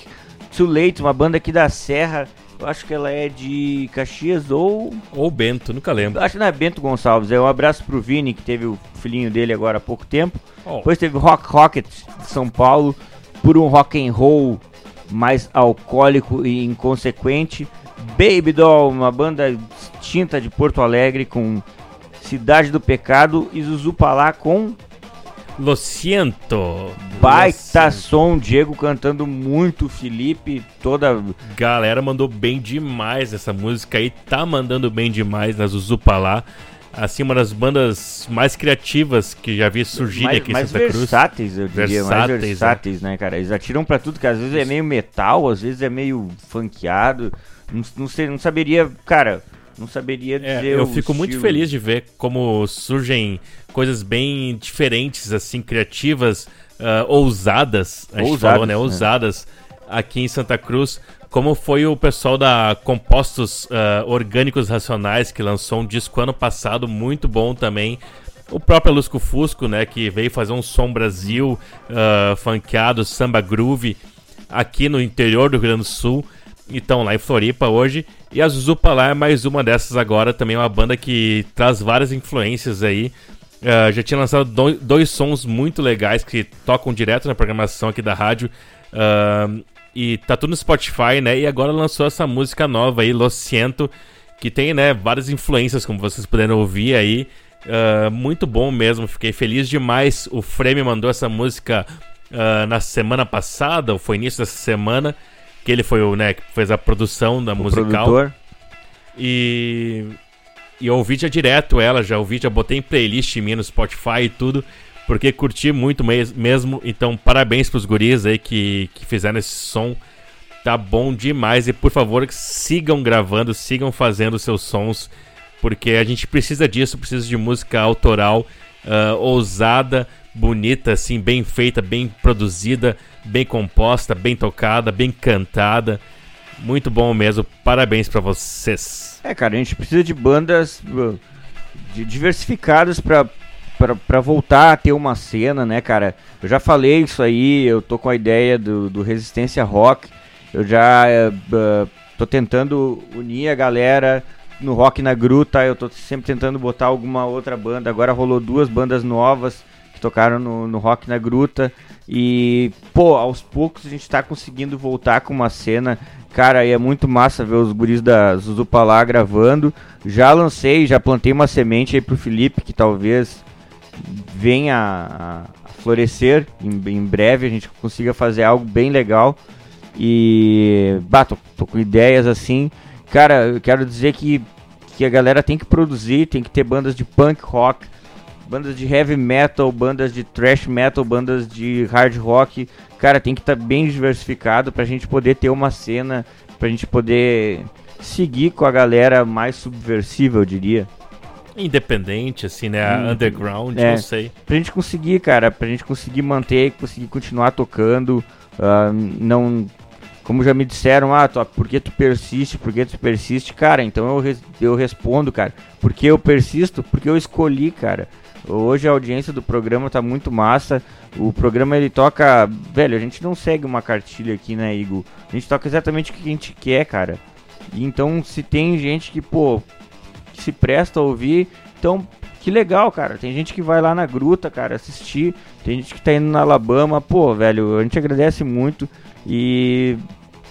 Too Late, uma banda aqui da Serra, eu acho que ela é de Caxias ou... Ou Bento, nunca lembro. Acho que não é Bento Gonçalves, é um abraço pro Vini, que teve o filhinho dele agora há pouco tempo. Oh. Depois teve Rock Rocket de São Paulo, por um rock and roll mais alcoólico e inconsequente. Baby Doll, uma banda distinta de Porto Alegre com Cidade do Pecado e Zuzu Palá com Lo siento. baita Lo som, Diego cantando muito, Felipe, toda Galera mandou bem demais essa música aí, tá mandando bem demais na Zuzupalá. Assim, uma das bandas mais criativas que já vi surgir mais, aqui em mais Santa Cruz. versáteis, eu diria, mais Versáteis, versáteis, né, cara? Eles atiram pra tudo, que às vezes é meio metal, às vezes é meio funkeado. Não, não sei, não saberia, cara, não saberia É, dizer eu o fico muito estilo. feliz de ver como surgem coisas bem diferentes, assim, criativas, ah, ousadas, a gente Ousadas, falou, né? né? Ousadas aqui em Santa Cruz. Como foi o pessoal da Compostos ah, Orgânicos Racionais, que lançou um disco ano passado, muito bom também. O próprio Lusco Fusco, né, que veio fazer um som Brasil, uh, funkeado, samba groove, aqui no interior do Rio Grande do Sul. Então, lá em Floripa hoje. E a Zuzupa lá é mais uma dessas agora, também é uma banda que traz várias influências aí. Uh, já tinha lançado do- dois sons muito legais que tocam direto na programação aqui da rádio. Uh, e tá tudo no Spotify, né? E agora lançou essa música nova aí, Lo Siento, que tem, né, várias influências, como vocês puderam ouvir aí. Uh, muito bom mesmo, fiquei feliz demais. O Frame mandou essa música na semana passada, ou foi início dessa semana, que ele foi o, né, que fez a produção da O musical. produtor. E, e eu ouvi já direto ela, já ouvi, já botei em playlist minha no Spotify e tudo, porque curti muito mes- mesmo. Então, parabéns pros guris aí que, que fizeram esse som. Tá bom demais. E por favor, sigam gravando, sigam fazendo seus sons, porque a gente precisa disso, precisa de música autoral, ah, ousada, bonita, assim, bem feita, bem produzida, bem composta, bem tocada, bem cantada. Muito bom mesmo. Parabéns pra vocês. É, cara, a gente precisa de bandas uh, diversificadas pra, pra voltar a ter uma cena, né, cara? Eu já falei isso aí, eu tô com a ideia do, do Resistência Rock. Eu já uh, tô tentando unir a galera no Rock na Gruta. Eu tô sempre tentando botar alguma outra banda. Agora rolou duas bandas novas que tocaram no, no Rock na Gruta. E, pô, aos poucos a gente tá conseguindo voltar com uma cena. Cara, e é muito massa ver os guris da Zuzupa lá gravando. Já lancei, já plantei uma semente aí pro Felipe, que talvez venha a, a florescer em, em breve. A gente consiga fazer algo bem legal. E, bah, tô, tô com ideias assim. Cara, eu quero dizer que, que a galera tem que produzir, tem que ter bandas de punk rock, bandas de heavy metal, bandas de thrash metal, bandas de hard rock. Cara, tem que estar bem diversificado pra gente poder ter uma cena, pra gente poder seguir com a galera mais subversiva, eu diria. independente, assim, né? Hum. Underground, É. não sei. pra gente conseguir, cara, pra gente conseguir manter, conseguir continuar tocando, ah, não, como já me disseram, ah, tu, por que tu persiste, por que tu persiste, cara, então eu, eu respondo, cara, porque eu persisto, porque eu escolhi, cara, hoje a audiência do programa tá muito massa, o programa ele toca, velho, a gente não segue uma cartilha aqui, né, Igor, a gente toca exatamente o que a gente quer, cara, então se tem gente que, pô, se presta a ouvir, então que legal, cara. Tem gente que vai lá na gruta, cara, assistir. Tem gente que tá indo na Alabama. Pô, velho, a gente agradece muito. E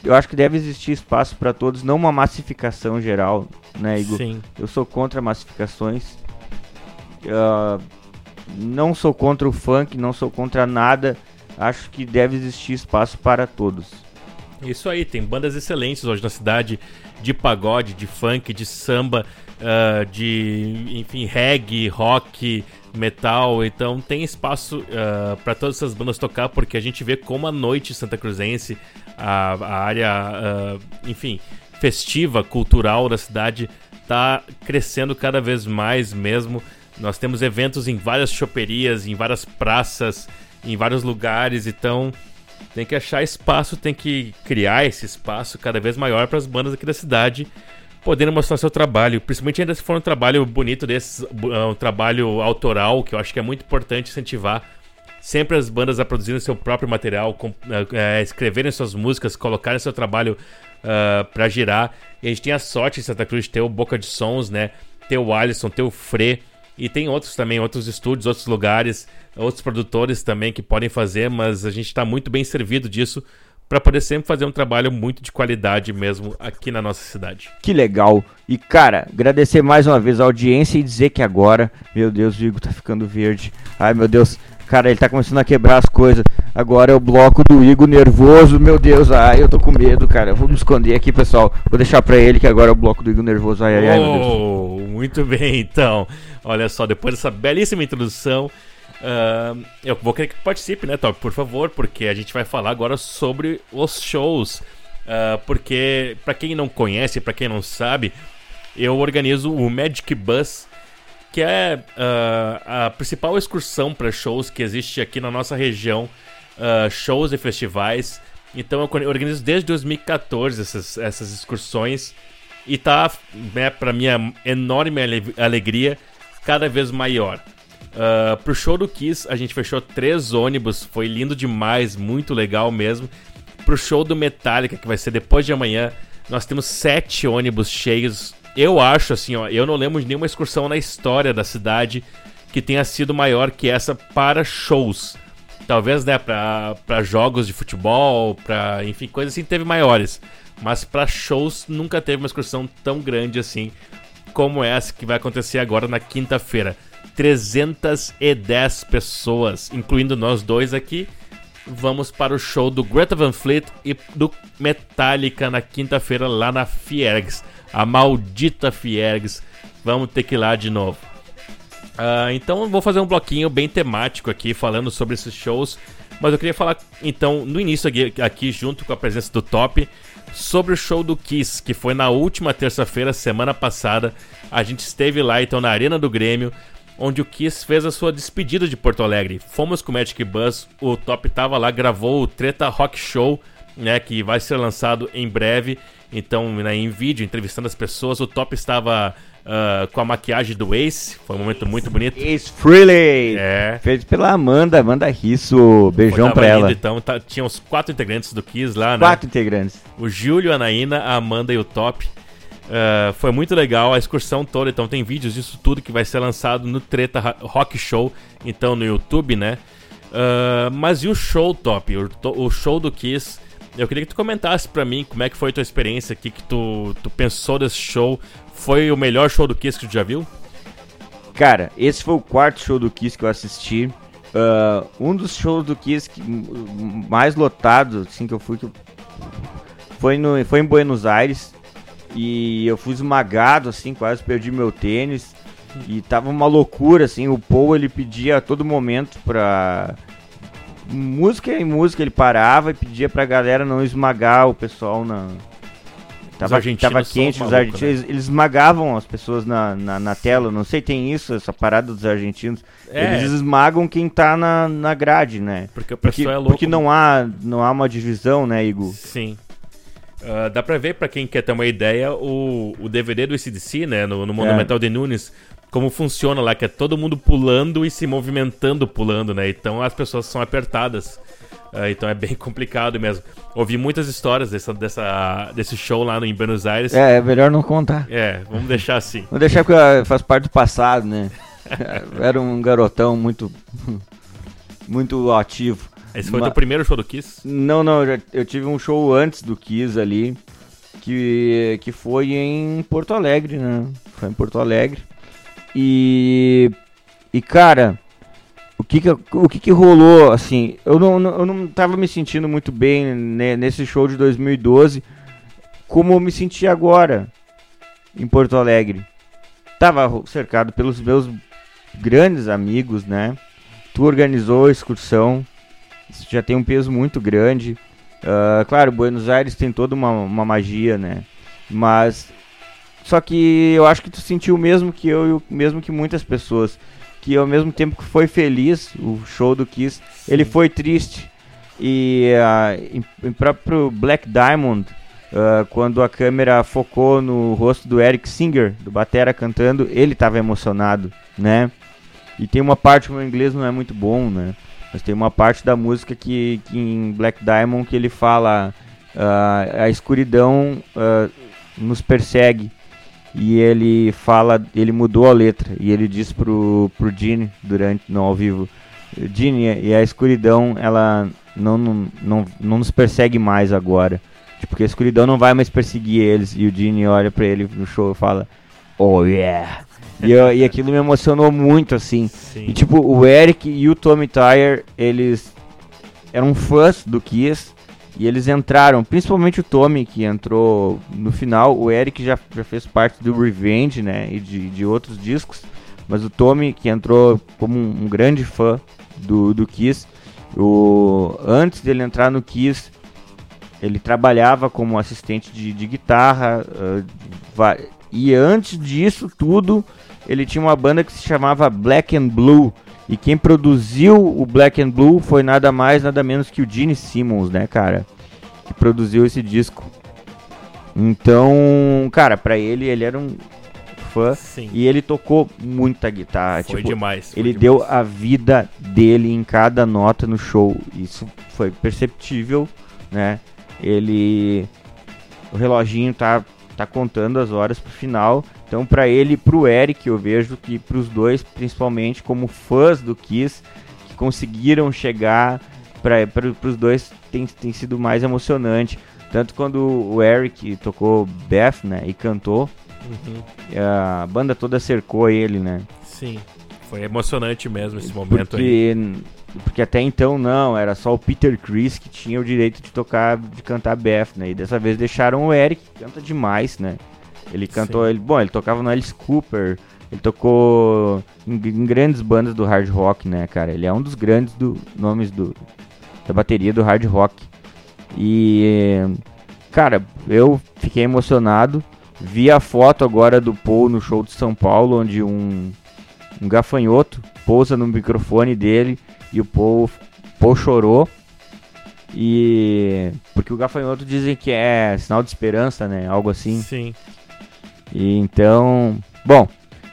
eu acho que deve existir espaço pra todos, não uma massificação geral, né, Igor? Sim. Eu sou contra massificações. Ah, não sou contra o funk, não sou contra nada. Acho que deve existir espaço para todos. Isso aí, tem bandas excelentes hoje na cidade de pagode, de funk, de samba, ah, de, enfim, reggae, rock, metal. Então tem espaço para todas essas bandas tocar, porque a gente vê como a noite santa cruzense, a, a área, ah, enfim, festiva, cultural da cidade tá crescendo cada vez mais mesmo. Nós temos eventos em várias choperias, em várias praças, em vários lugares, então tem que achar espaço, tem que criar esse espaço cada vez maior para as bandas aqui da cidade poderem mostrar seu trabalho, principalmente ainda se for um trabalho bonito desse, um trabalho autoral, que eu acho que é muito importante incentivar sempre as bandas a produzirem seu próprio material, com, eh, eh, escreverem suas músicas, colocarem seu trabalho para girar. E a gente tem a sorte em Santa Cruz de ter o Boca de Sons, né? Ter o Alisson, ter o Fre. E tem outros também, outros estúdios, outros lugares, outros produtores também que podem fazer, mas a gente está muito bem servido disso para poder sempre fazer um trabalho muito de qualidade mesmo aqui na nossa cidade. Que legal. E, cara, agradecer mais uma vez a audiência e dizer que agora, meu Deus, o Igor tá ficando verde. Ai, meu Deus. Cara, ele tá começando a quebrar as coisas. Agora é o bloco do Igor nervoso. Meu Deus, ai, eu tô com medo, cara. Eu Vou me esconder aqui, pessoal. Vou deixar pra ele que agora é o bloco do Igor nervoso. Ai, ai, ai, meu Deus. Oh, muito bem, então. Olha só, depois dessa belíssima introdução, ah, eu vou querer que participe, né, Top, por favor, porque a gente vai falar agora sobre os shows. Ah, porque, pra quem não conhece, pra quem não sabe, eu organizo o Magic Bus, que é ah, a principal excursão para shows que existe aqui na nossa região, shows e festivais. Então eu organizo desde 2014 essas, essas excursões e tá, né, para minha enorme ale- alegria, cada vez maior. Ah, pro show do Kiss, a gente fechou três ônibus, foi lindo demais, muito legal mesmo. Pro show do Metallica, que vai ser depois de amanhã, nós temos sete ônibus cheios. Eu acho, assim, ó, eu não lembro de nenhuma excursão na história da cidade que tenha sido maior que essa para shows. Talvez, né, pra, pra jogos de futebol, pra, enfim, coisas assim, teve maiores. Mas pra shows nunca teve uma excursão tão grande assim como essa que vai acontecer agora na quinta-feira. 310 pessoas, incluindo nós dois aqui. Vamos para o show do Greta Van Fleet e do Metallica na quinta-feira lá na Fiergs. A maldita Fiergs. Vamos ter que ir lá de novo. Ah, então vou fazer um bloquinho bem temático aqui falando sobre esses shows. Mas eu queria falar então no início aqui, aqui junto com a presença do Top sobre o show do Kiss, que foi na última terça-feira, semana passada. A gente esteve lá então na Arena do Grêmio, onde o Kiss fez a sua despedida de Porto Alegre. Fomos com o Magic Bus, o Top tava lá, gravou o Treta Rock Show, né, que vai ser lançado em breve. Então, né, em vídeo, entrevistando as pessoas, o Top estava ah, com a maquiagem do Ace, foi um momento muito bonito. Ace Frehley. É. Feito pela Amanda, Amanda Risso. Beijão pra ela. Então, tá- tinha os quatro integrantes do Kiss lá, né? Quatro integrantes. O Júlio, a Anaína, a Amanda e o Top. Ah, foi muito legal a excursão toda, então tem vídeos disso tudo que vai ser lançado no Treta Rock Show, então no YouTube, né? Ah, mas e o show, Top? O, o show do Kiss? Eu queria que tu comentasse pra mim como é que foi a tua experiência, o que, que tu, tu pensou desse show. Foi o melhor show do Kiss que tu já viu? Cara, esse foi o quarto show do Kiss que eu assisti. Ah, um dos shows do Kiss que, mais lotados, assim, que eu fui, que eu- foi, no, foi em Buenos Aires. E eu fui esmagado, assim, quase perdi meu tênis. E tava uma loucura, assim, o Paul ele pedia a todo momento pra... Música em música ele parava e pedia pra galera não esmagar o pessoal na... Tava, tava quente, os malucos, argentinos, né? eles, eles esmagavam as pessoas na, na, na tela. Não sei, tem isso, essa parada dos argentinos. É. Eles esmagam quem tá na, na grade, né? Porque o Porque, pessoal é louco. porque não há, não há uma divisão, né, Igor? Sim. Ah, dá pra ver, pra quem quer ter uma ideia, o, o DVD do ACDC, né, no, no É. Monumental de Nunes, como funciona lá, que é todo mundo pulando e se movimentando pulando, né? Então as pessoas são apertadas. Ah, então é bem <laughs> complicado mesmo. Ouvi muitas histórias dessa, dessa, desse show lá no, em Buenos Aires. É, é melhor não contar. É, vamos deixar assim. Vou deixar porque ah, faz parte do passado, né? <laughs> Era um garotão muito, <laughs> muito ativo. Esse foi o Ma- teu primeiro show do Kiss? Não, não, eu, já- eu tive um show antes do Kiss ali, que, que foi em Porto Alegre, né? Foi em Porto Alegre. E, e cara, o que que, o que que rolou, assim, eu não, não- eu não tava me sentindo muito bem né, nesse show de 2012, como eu me senti agora, em Porto Alegre. Tava cercado pelos meus grandes amigos, né? Tu organizou a excursão, isso já tem um peso muito grande. Ah, claro, Buenos Aires tem toda uma, uma magia, né? Mas. Só que eu acho que tu sentiu o mesmo que eu e o mesmo que muitas pessoas. Que ao mesmo tempo que foi feliz, o show do Kiss, ele foi triste. E ah, em, em próprio Black Diamond, ah, quando a câmera focou no rosto do Eric Singer, do Batera cantando, ele estava emocionado, né? E tem uma parte, o meu inglês não é muito bom, né? Mas tem uma parte da música que, que em Black Diamond que ele fala ah, a escuridão ah, nos persegue. E ele fala, ele mudou a letra. E ele diz pro, pro Gene durante no ao vivo. Gene, e a escuridão, ela não, não, não, não nos persegue mais agora. Tipo, porque a escuridão não vai mais perseguir eles. E o Gene olha pra ele no show e fala, Oh yeah! E, eu- e aquilo me emocionou muito, assim. Sim. E tipo, o Eric e o Tommy Tyre, eles eram fãs do Kiss e eles entraram, principalmente o Tommy, que entrou no final. O Eric já, já fez parte do Revenge, né? E de, de outros discos. Mas o Tommy, que entrou como um, um grande fã do, do Kiss, o, antes dele entrar no Kiss, ele trabalhava como assistente de, de guitarra. va- e antes disso tudo, ele tinha uma banda que se chamava Black and Blue. E quem produziu o Black and Blue foi nada mais, nada menos que o Gene Simmons, né, cara? Que produziu esse disco. Então, cara, pra ele, ele era um fã. Sim. E ele tocou muita guitarra. Foi tipo, demais. foi ele demais. deu a vida dele em cada nota no show. Isso foi perceptível, né? Ele. O reloginho tá, tá contando as horas pro final. Então, pra ele e pro Eric, eu vejo que pros dois, principalmente como fãs do Kiss, que conseguiram chegar, pra, pros dois tem, tem sido mais emocionante. Tanto quando o Eric tocou Beth, né? E cantou, Uhum. a banda toda cercou ele, né? Sim. Foi emocionante mesmo esse momento aí. Porque, porque até então não, era só o Peter Chris que tinha o direito de tocar, de cantar Beth, né? E dessa vez deixaram o Eric, que canta demais, né? Ele cantou, Sim. ele, bom, ele tocava no Alice Cooper, ele tocou em, em grandes bandas do hard rock, né, cara? Ele é um dos grandes do, nomes do, da bateria do hard rock. E, cara, eu fiquei emocionado. Vi a foto agora do Paul no show de São Paulo, onde um, um gafanhoto pousa no microfone dele e o Paul, Paul chorou. E porque o gafanhoto dizem que é sinal de esperança, né? Algo assim. Sim. E então, bom,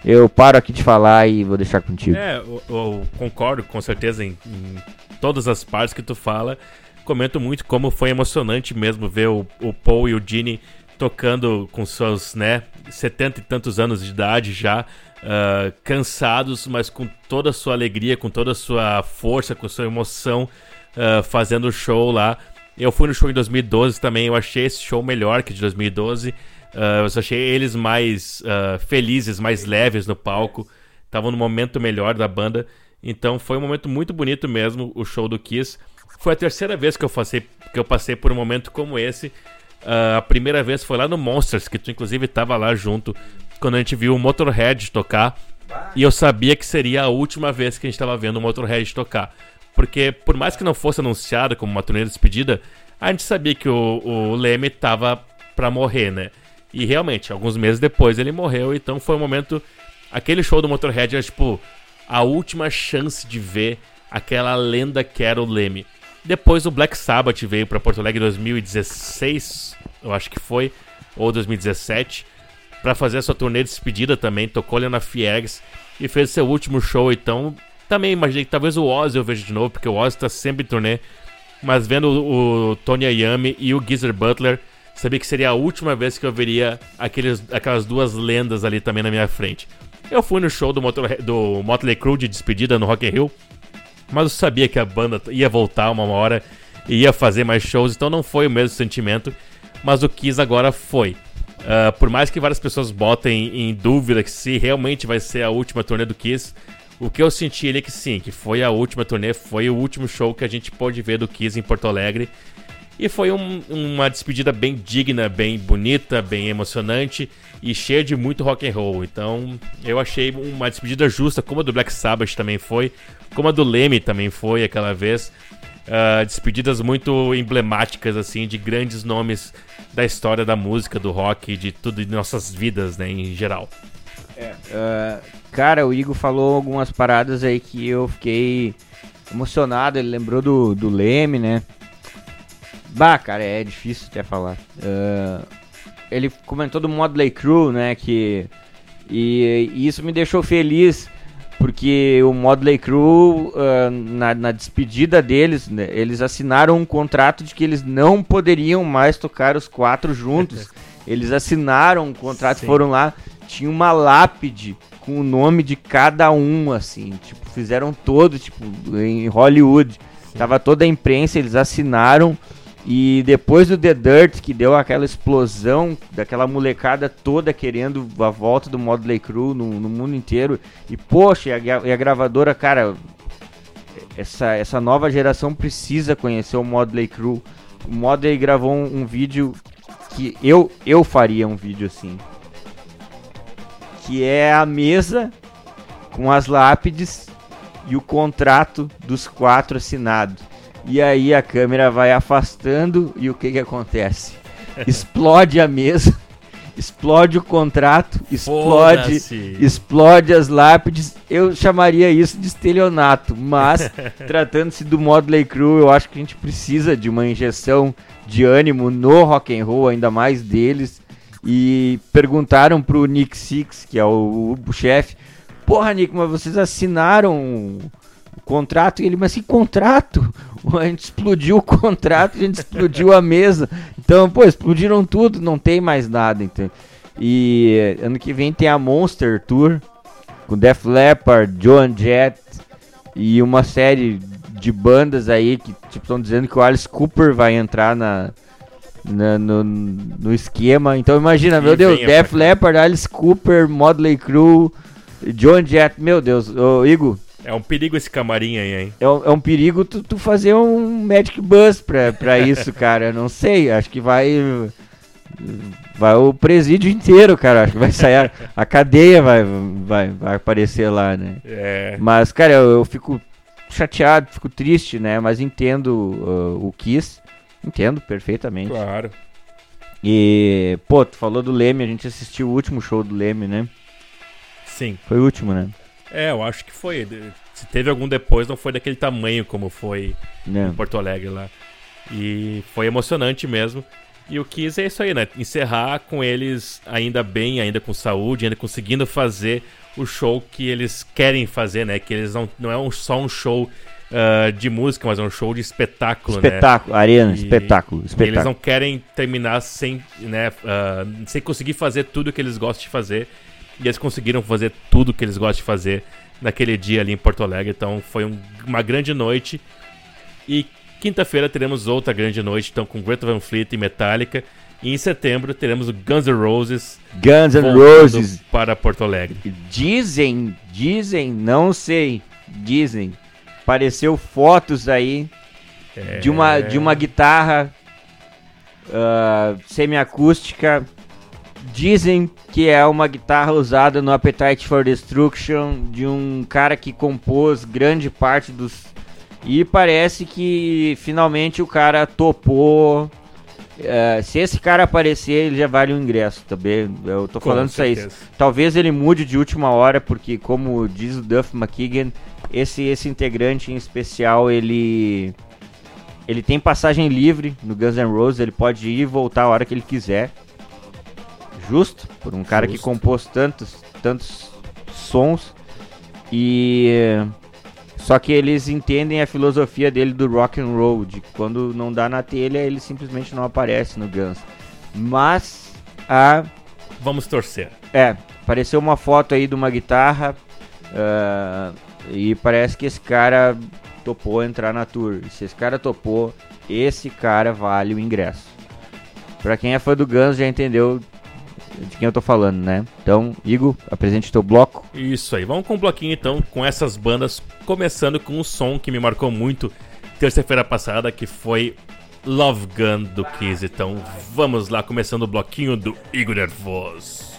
eu paro aqui de falar e vou deixar contigo. É, eu, eu concordo com certeza em, em todas as partes que tu fala. Comento muito como foi emocionante mesmo ver o, o Paul e o Gene tocando com seus, né, 70 e tantos anos de idade já, ah, cansados, mas com toda a sua alegria, com toda a sua força, com sua emoção, ah, fazendo o show lá. Eu fui no show em 2012 também, eu achei esse show melhor que de 2012. Ah, eu só achei eles mais ah, felizes, mais leves no palco. Estavam no momento melhor da banda. Então foi um momento muito bonito mesmo, o show do Kiss. Foi a terceira vez que eu passei, que eu passei por um momento como esse. Ah, a primeira vez foi lá no Monsters, que tu inclusive estava lá junto, quando a gente viu o Motorhead tocar. E eu sabia que seria a última vez que a gente estava vendo o Motorhead tocar. Porque, por mais que não fosse anunciado como uma turnê de despedida, a gente sabia que o, o Leme estava pra morrer, né? E realmente, alguns meses depois ele morreu, então foi um momento. Aquele show do Motorhead era tipo a última chance de ver aquela lenda que era o Leme. Depois o Black Sabbath veio pra Porto Alegre em 2016, eu acho que foi, ou 2017, pra fazer a sua turnê de despedida também. Tocou ali na Fieres e fez seu último show, então também imaginei que talvez o Ozzy eu veja de novo, porque o Ozzy tá sempre em turnê. Mas vendo o, o Tony Iommi e o Geezer Butler, sabia que seria a última vez que eu veria aqueles, aquelas duas lendas ali também na minha frente. Eu fui no show do, Motor, do Motley Crue de despedida no Rock in Rio, mas eu sabia que a banda ia voltar uma hora e ia fazer mais shows, então não foi o mesmo sentimento, mas o Kiss agora foi. Ah, por mais que várias pessoas botem em dúvida que se realmente vai ser a última turnê do Kiss, o que eu senti ali é que sim, que foi a última turnê, foi o último show que a gente pôde ver do Kiss em Porto Alegre. E foi um- uma despedida bem digna, bem bonita, bem emocionante e cheia de muito rock and roll. Então, eu achei uma despedida justa, como a do Black Sabbath também foi, como a do Leme também foi aquela vez. Ah, despedidas muito emblemáticas, assim, de grandes nomes da história da música, do rock, de tudo de nossas vidas, né, em geral. Ah, cara, o Igor falou algumas paradas aí que eu fiquei emocionado. Ele lembrou do, do Leme, né? Bah, cara, é difícil até falar. Ah, ele comentou do Modley Crew, né? Que e, e isso me deixou feliz porque o Modley Crew ah, na, na despedida deles, né, eles assinaram um contrato de que eles não poderiam mais tocar os quatro juntos. <laughs> eles assinaram um contrato, Sim. foram lá, tinha uma lápide com o nome de cada um, assim, tipo, fizeram todo, tipo, em Hollywood. Tava toda a imprensa, eles assinaram. E depois do The Dirt, que deu aquela explosão daquela molecada toda querendo a volta do Modley Crew no, no mundo inteiro. E poxa, e a, e a gravadora, cara, essa, essa nova geração precisa conhecer o Modley Crew. O Modley gravou um, um vídeo que eu, eu faria um vídeo assim. Que é a mesa com as lápides e o contrato dos quatro assinados. E aí a câmera vai afastando e o que que acontece? <laughs> Explode a mesa, explode o contrato, explode, explode as lápides. Eu chamaria isso de estelionato, mas <laughs> tratando-se do Modley Crew, eu acho que a gente precisa de uma injeção de ânimo no rock and roll, ainda mais deles. E perguntaram pro Nick Six, que é o, o chefe, porra Nick, mas vocês assinaram o contrato? E ele, mas que contrato? <laughs> A gente explodiu o contrato, a gente explodiu a mesa. Então, pô, explodiram tudo, não tem mais nada. Então. E ano que vem tem a Monster Tour com Def Leppard, Joan Jett e uma série de bandas aí que estão dizendo que o Alice Cooper vai entrar na, na- no, no esquema. Então imagina, meu Deus, Def. Leppard, Alice Cooper, Modley Crew, Joan Jett, meu Deus, ô Igor, É um perigo esse camarim aí, hein? é, um- é um perigo tu, tu fazer um Magic Bus pra, pra <laughs> isso, cara. Eu não sei, acho que vai. Vai o presídio inteiro, cara. Acho que vai sair. A, cadeia vai, vai, vai aparecer lá, né? É. Mas, cara, eu, eu fico chateado, fico triste, né? Mas entendo uh, o Kiss. Entendo perfeitamente. Claro. E, pô, tu falou do Leme, a gente assistiu o último show do Leme, né? Sim. Foi o último, né? É, eu acho que foi. Se teve algum depois, não foi daquele tamanho como foi né? em Porto Alegre lá. E foi emocionante mesmo. E o Kiss é isso aí, né? Encerrar com eles ainda bem, ainda com saúde, ainda conseguindo fazer o show que eles querem fazer, né? Que eles não, não é um, só um show ah, de música, mas é um show de espetáculo, né? Espetáculo, arena, E- espetáculo, E eles espetáculo. não querem terminar sem, né, ah, sem conseguir fazer tudo que eles gostam de fazer. E eles conseguiram fazer tudo que eles gostam de fazer naquele dia ali em Porto Alegre. Então foi um- uma grande noite. E quinta-feira teremos outra grande noite, então com Greta Van Fleet e Metallica. E em setembro teremos o Guns N' Roses Guns N' Roses. para Porto Alegre. Dizem, dizem, não sei, dizem. Apareceu fotos aí de uma de uma guitarra ah, semiacústica. Dizem que é uma guitarra usada no Appetite for Destruction de um cara que compôs grande parte dos e parece que finalmente o cara topou é, se esse cara aparecer, ele já vale o ingresso também. Eu tô Com falando isso aí. Talvez ele mude de última hora, porque como diz o Duff McKagan, esse, esse integrante em especial, ele ele tem passagem livre no Guns N' Roses, ele pode ir e voltar a hora que ele quiser. Justo, por um cara que Justo. compôs tantos, tantos sons. E só que eles entendem a filosofia dele do rock and roll, de que quando não dá na telha, ele simplesmente não aparece no Guns. Mas a Vamos torcer. é, apareceu uma foto aí de uma guitarra ah, e parece que esse cara topou entrar na tour. E se esse cara topou, esse cara vale o ingresso. Pra quem é fã do Guns já entendeu de quem eu tô falando, né? Então, Igor, apresente teu bloco. Isso aí, vamos com um bloquinho então, com essas bandas, começando com um som que me marcou muito terça-feira passada, que foi Love Gun do Kiss. Então vamos lá, começando o bloquinho do Igor Nervoso.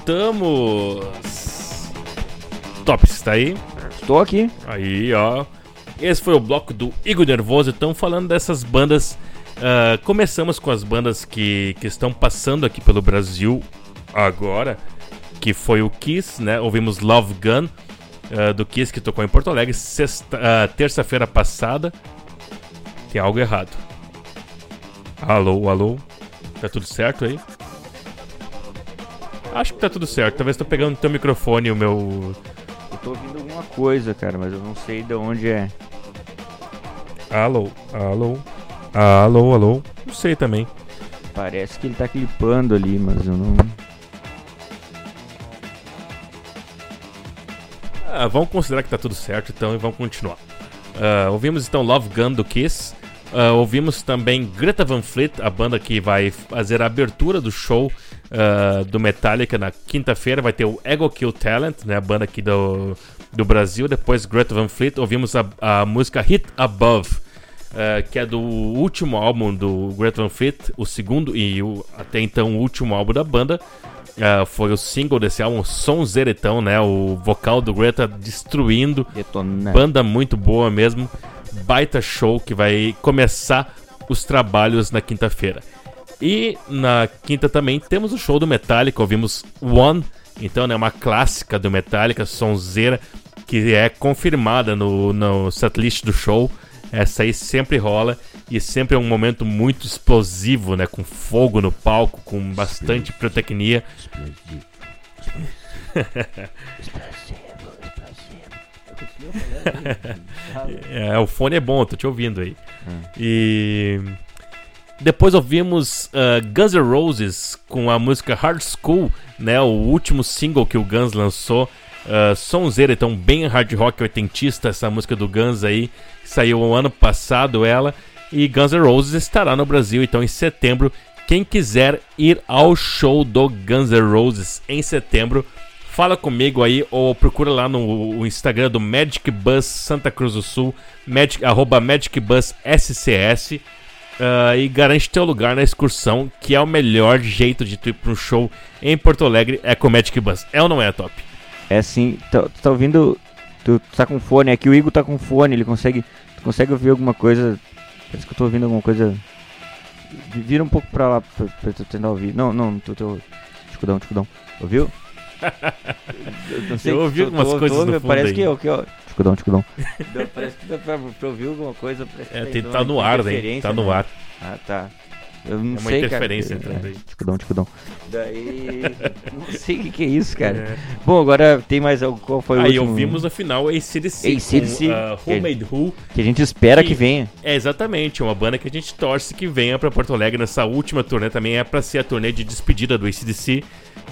Voltamos! Top, você tá aí? Estou aqui. Aí, ó. Esse foi o bloco do Igor Nervoso. Então, falando dessas bandas. ah, começamos com as bandas que, que estão passando aqui pelo Brasil agora. Que foi o Kiss, né? Ouvimos Love Gun ah, do Kiss que tocou em Porto Alegre ah, terça-feira passada. Tem algo errado. Alô, alô. Tá tudo certo aí? Acho que tá tudo certo. Talvez tô pegando o teu microfone o meu. Eu tô ouvindo alguma coisa, cara, mas eu não sei de onde é. Alô, alô, alô, alô. Não sei também. Parece que ele tá clipando ali, mas eu não. Ah, vamos considerar que tá tudo certo então e vamos continuar. Ah, ouvimos então Love Gun do Kiss. Ah, ouvimos também Greta Van Fleet, a banda que vai fazer a abertura do show ah, do Metallica na quinta-feira. Vai ter o Ego Kill Talent, né, a banda aqui do, do Brasil. Depois Greta Van Fleet. Ouvimos a, a música Hit Above, ah, que é do último álbum do Greta Van Fleet, o segundo e o, até então o último álbum da banda. Ah, foi o single desse álbum, Sonzeretão, né? O vocal do Greta destruindo. Banda muito boa mesmo. Baita show que vai começar os trabalhos na quinta-feira. E na quinta também temos o show do Metallica, ouvimos One, então é né, uma clássica do Metallica, sonzeira, que é confirmada no, no setlist do show. Essa aí sempre rola e sempre é um momento muito explosivo, né? Com fogo no palco, com bastante pirotecnia. <laughs> É, o fone é bom, tô te ouvindo aí. E depois ouvimos uh, Guns N' Roses com a música Hard School, né? O último single que o Guns lançou. Uh, sonzeira, então bem hard rock oitentista essa música do Guns aí. Saiu o ano passado ela. E Guns N' Roses estará no Brasil então em setembro. Quem quiser ir ao show do Guns N' Roses em setembro, fala comigo aí ou procura lá no Instagram do Magic Bus Santa Cruz do Sul, magic, arroba Magic Bus SCS. Ah, e garante teu lugar na excursão, que é o melhor jeito de tu ir para um show em Porto Alegre, é com Magic Bus. É ou não é, Top? É tá, tu tá ouvindo. Tu, tu tá com fone, aqui o Igor tá com fone, ele consegue. Tu consegue ouvir alguma coisa. Parece que eu tô ouvindo alguma coisa. Vi- Vira um pouco pra lá pra, pra tu tentar ouvir. Não, não, tu teu. Escudão, escudão. Ouviu? Eu, Eu ouvi algumas tu coisas ouve, no fundo Parece aí. que eu, que eu. Escudão, escudão. Não, parece que dá pra, pra ouvir alguma coisa. que É, tá tem, tá uma no ar, né? interferência, Tá no né? ar. Ah, tá. Eu não É uma sei, interferência cara. entrando aí. Escudão, escudão. Daí. <laughs> não sei o que, que é isso, cara. É. Bom, agora tem mais algo. Qual foi o Aí último? ouvimos no final ACDC, AC/DC, com uh, Who que- Made Who. Que a gente espera que, que- venha. É exatamente, uma banda que a gente torce que venha pra Porto Alegre nessa última turnê. Também é pra ser a turnê de despedida do ACDC.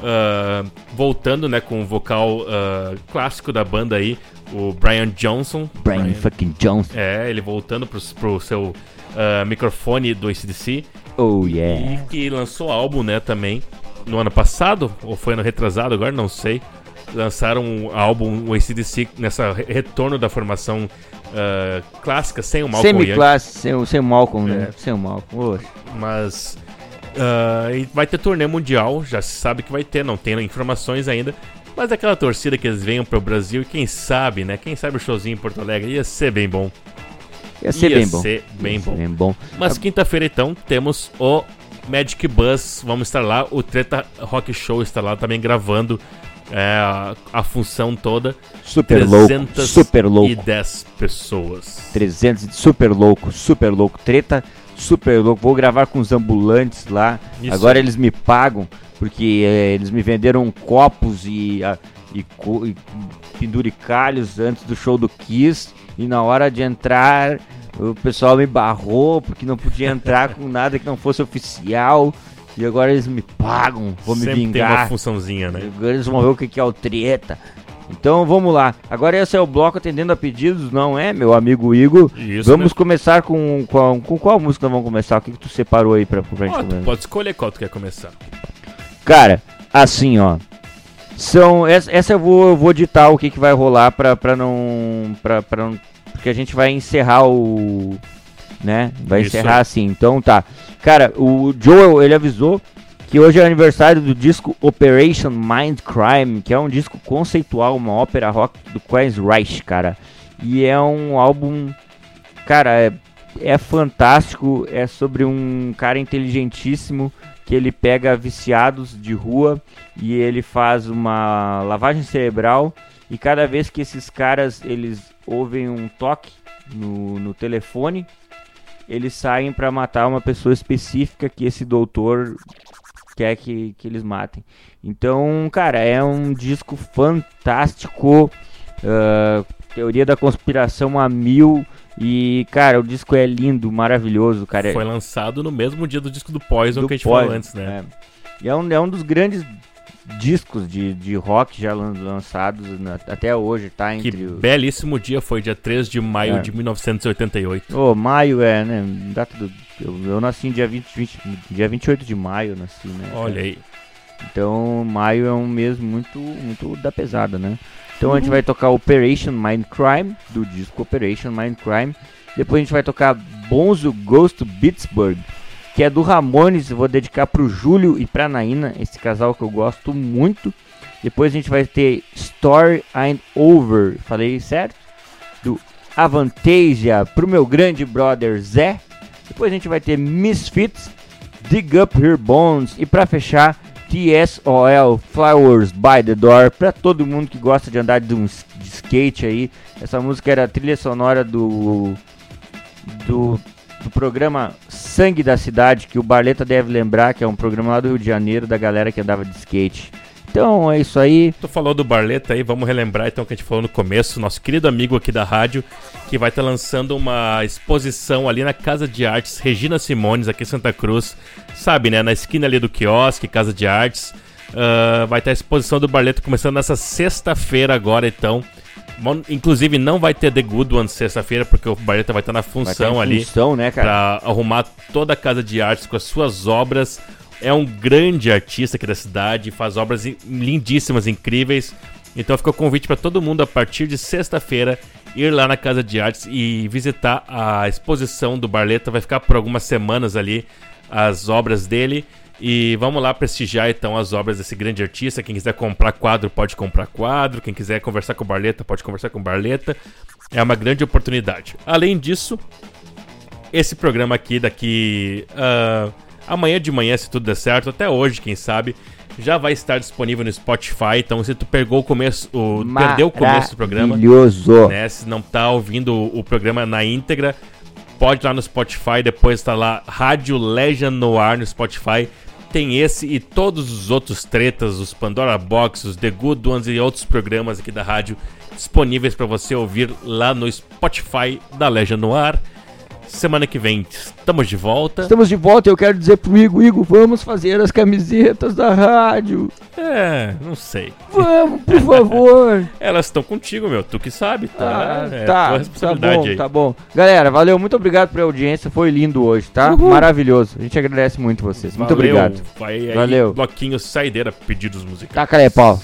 Ah, voltando, né, com o vocal ah, clássico da banda aí, o Brian Johnson. Brian fucking Jones. É, ele voltando pro, pro seu ah, microfone do ACDC. Oh yeah. E que lançou álbum, né, também no ano passado, ou foi ano retrasado, agora não sei. Lançaram um álbum, o ACDC, nessa re- retorno da formação ah, clássica, sem o Malcolm Young. Semi-classe, sem, o- sem o Malcolm, né? É. Sem o Malcolm. Oxe. Mas ah, e vai ter turnê mundial, já se sabe que vai ter, não tem informações ainda. Mas aquela torcida que eles venham pro Brasil e quem sabe, né? Quem sabe o showzinho em Porto Alegre ia ser bem bom. Ia ser Ia bem bom. ser bem Ia ser bom. bem bom. Mas quinta-feira então temos o Magic Bus, vamos estar lá, o Treta Rock Show está lá também gravando é, a, a função toda. Super louco, 310 super louco. pessoas. 300, super louco, super louco. Treta, super louco. Vou gravar com os ambulantes lá. Isso. Agora eles me pagam, porque eh, eles me venderam copos e, ah, e, co- e penduricalhos antes do show do Kiss. E na hora de entrar, o pessoal me barrou, porque não podia entrar com <laughs> nada que não fosse oficial. E agora eles me pagam, vou me Sempre tem uma vingar. funçãozinha, né? Agora eles vão ver o que é o treta. Então vamos lá. Agora esse é o bloco atendendo a pedidos, não é, meu amigo Igor? Isso, vamos né? começar com, com, com qual música nós vamos começar? O que, que tu separou aí pra, pra gente tu começar? pode escolher qual tu quer começar. Cara, assim, ó. São. Essa, essa eu vou, eu vou ditar o que, que vai rolar pra, pra não. Pra, pra não. Porque a gente vai encerrar o. Né? Vai Isso encerrar assim. Então tá. Cara, o Joel, ele avisou que hoje é aniversário do disco Operation Mind Crime, que é um disco conceitual, uma ópera rock do Queensryche, cara. E é um álbum, cara, é, é fantástico, é sobre um cara inteligentíssimo que ele pega viciados de rua e ele faz uma lavagem cerebral e cada vez que esses caras eles ouvem um toque no, no telefone, eles saem pra matar uma pessoa específica que esse doutor quer que, que eles matem. Então, cara, é um disco fantástico. ah, teoria da conspiração a mil. E, cara, o disco é lindo, maravilhoso, cara. Foi lançado no mesmo dia do disco do Poison do que a gente Poison, falou antes, né? é. E é um, é um dos grandes discos de, de rock já lan- lançados na- até hoje, tá? Que Entre os... belíssimo dia foi, dia 3 de maio É. de 1988. Ô, maio é, né? Data do... eu, eu nasci em dia, 20, 20, dia 28 de maio, nasci, né? Olha aí. Então, maio é um mês muito, muito da pesada, né? Então a gente vai tocar Operation Mind Crime, do disco Operation Mind Crime. Depois a gente vai tocar Bonzo Goes to Pittsburgh, que é do Ramones. Vou dedicar pro Júlio e pra Naina, esse casal que eu gosto muito. Depois a gente vai ter Story Ain't Over, falei certo? Do Avantasia pro meu grande brother Zé. Depois a gente vai ter Misfits, Dig Up Her Bones e pra fechar TSOL Flowers by the Door pra todo mundo que gosta de andar de, um, de skate aí. Essa música era a trilha sonora do do, do programa Sangue da Cidade, que o Barleta deve lembrar, que é um programa lá do Rio de Janeiro da galera que andava de skate. Então é isso aí. Tu falou do Barleta aí, vamos relembrar então o que a gente falou no começo, nosso querido amigo aqui da rádio, que vai estar lançando uma exposição ali na Casa de Artes Regina Simones, aqui em Santa Cruz. Sabe, né? Na esquina ali do quiosque, Casa de Artes. Ah, vai ter a exposição do Barleta começando nessa sexta-feira agora, então. Bom, Inclusive não vai ter The Good One sexta-feira, porque o Barleta vai estar na função ali função, né, cara? para arrumar toda a casa de artes com as suas obras. É um grande artista aqui da cidade, faz obras in- lindíssimas, incríveis. Então fica o convite para todo mundo a partir de sexta-feira ir lá na casa de artes e visitar a exposição do Barleta. Vai ficar por algumas semanas ali as obras dele. E vamos lá prestigiar então as obras desse grande artista. Quem quiser comprar quadro, pode comprar quadro. Quem quiser conversar com o Barleta, pode conversar com o Barleta. É uma grande oportunidade. Além disso, esse programa aqui daqui ah, amanhã de manhã, se tudo der certo, até hoje, quem sabe, já vai estar disponível no Spotify. Então, se tu pegou o começo, o, perdeu o começo do programa, né? Se não tá ouvindo o, programa na íntegra, pode ir lá no Spotify, depois tá lá Rádio Legend no ar no Spotify. Tem esse e todos os outros tretas, os Pandora Box, os The Good Ones e outros programas aqui da rádio disponíveis para você ouvir lá no Spotify da Legend no ar. Semana que vem estamos de volta. Estamos de volta e eu quero dizer pro Igor, Igor, vamos fazer as camisetas da rádio. É, não sei. Vamos, por favor. <laughs> Elas estão contigo, meu. Tu que sabe, tá? Ah, é tá, tá responsabilidade bom, aí. tá bom. Galera, valeu, muito obrigado pela audiência, foi lindo hoje, tá? Maravilhoso. A gente agradece muito vocês. Muito Valeu. obrigado. Vai aí, Valeu. bloquinho saideira, pedidos musicais. Taca aí, pau.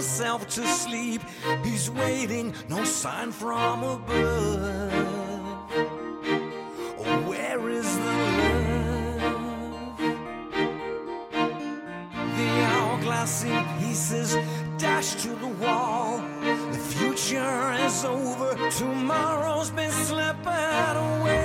himself to sleep. He's waiting, no sign from above. Oh, where is the love? The hourglass in pieces, dashed to the wall. The future is over, tomorrow's been slipping away.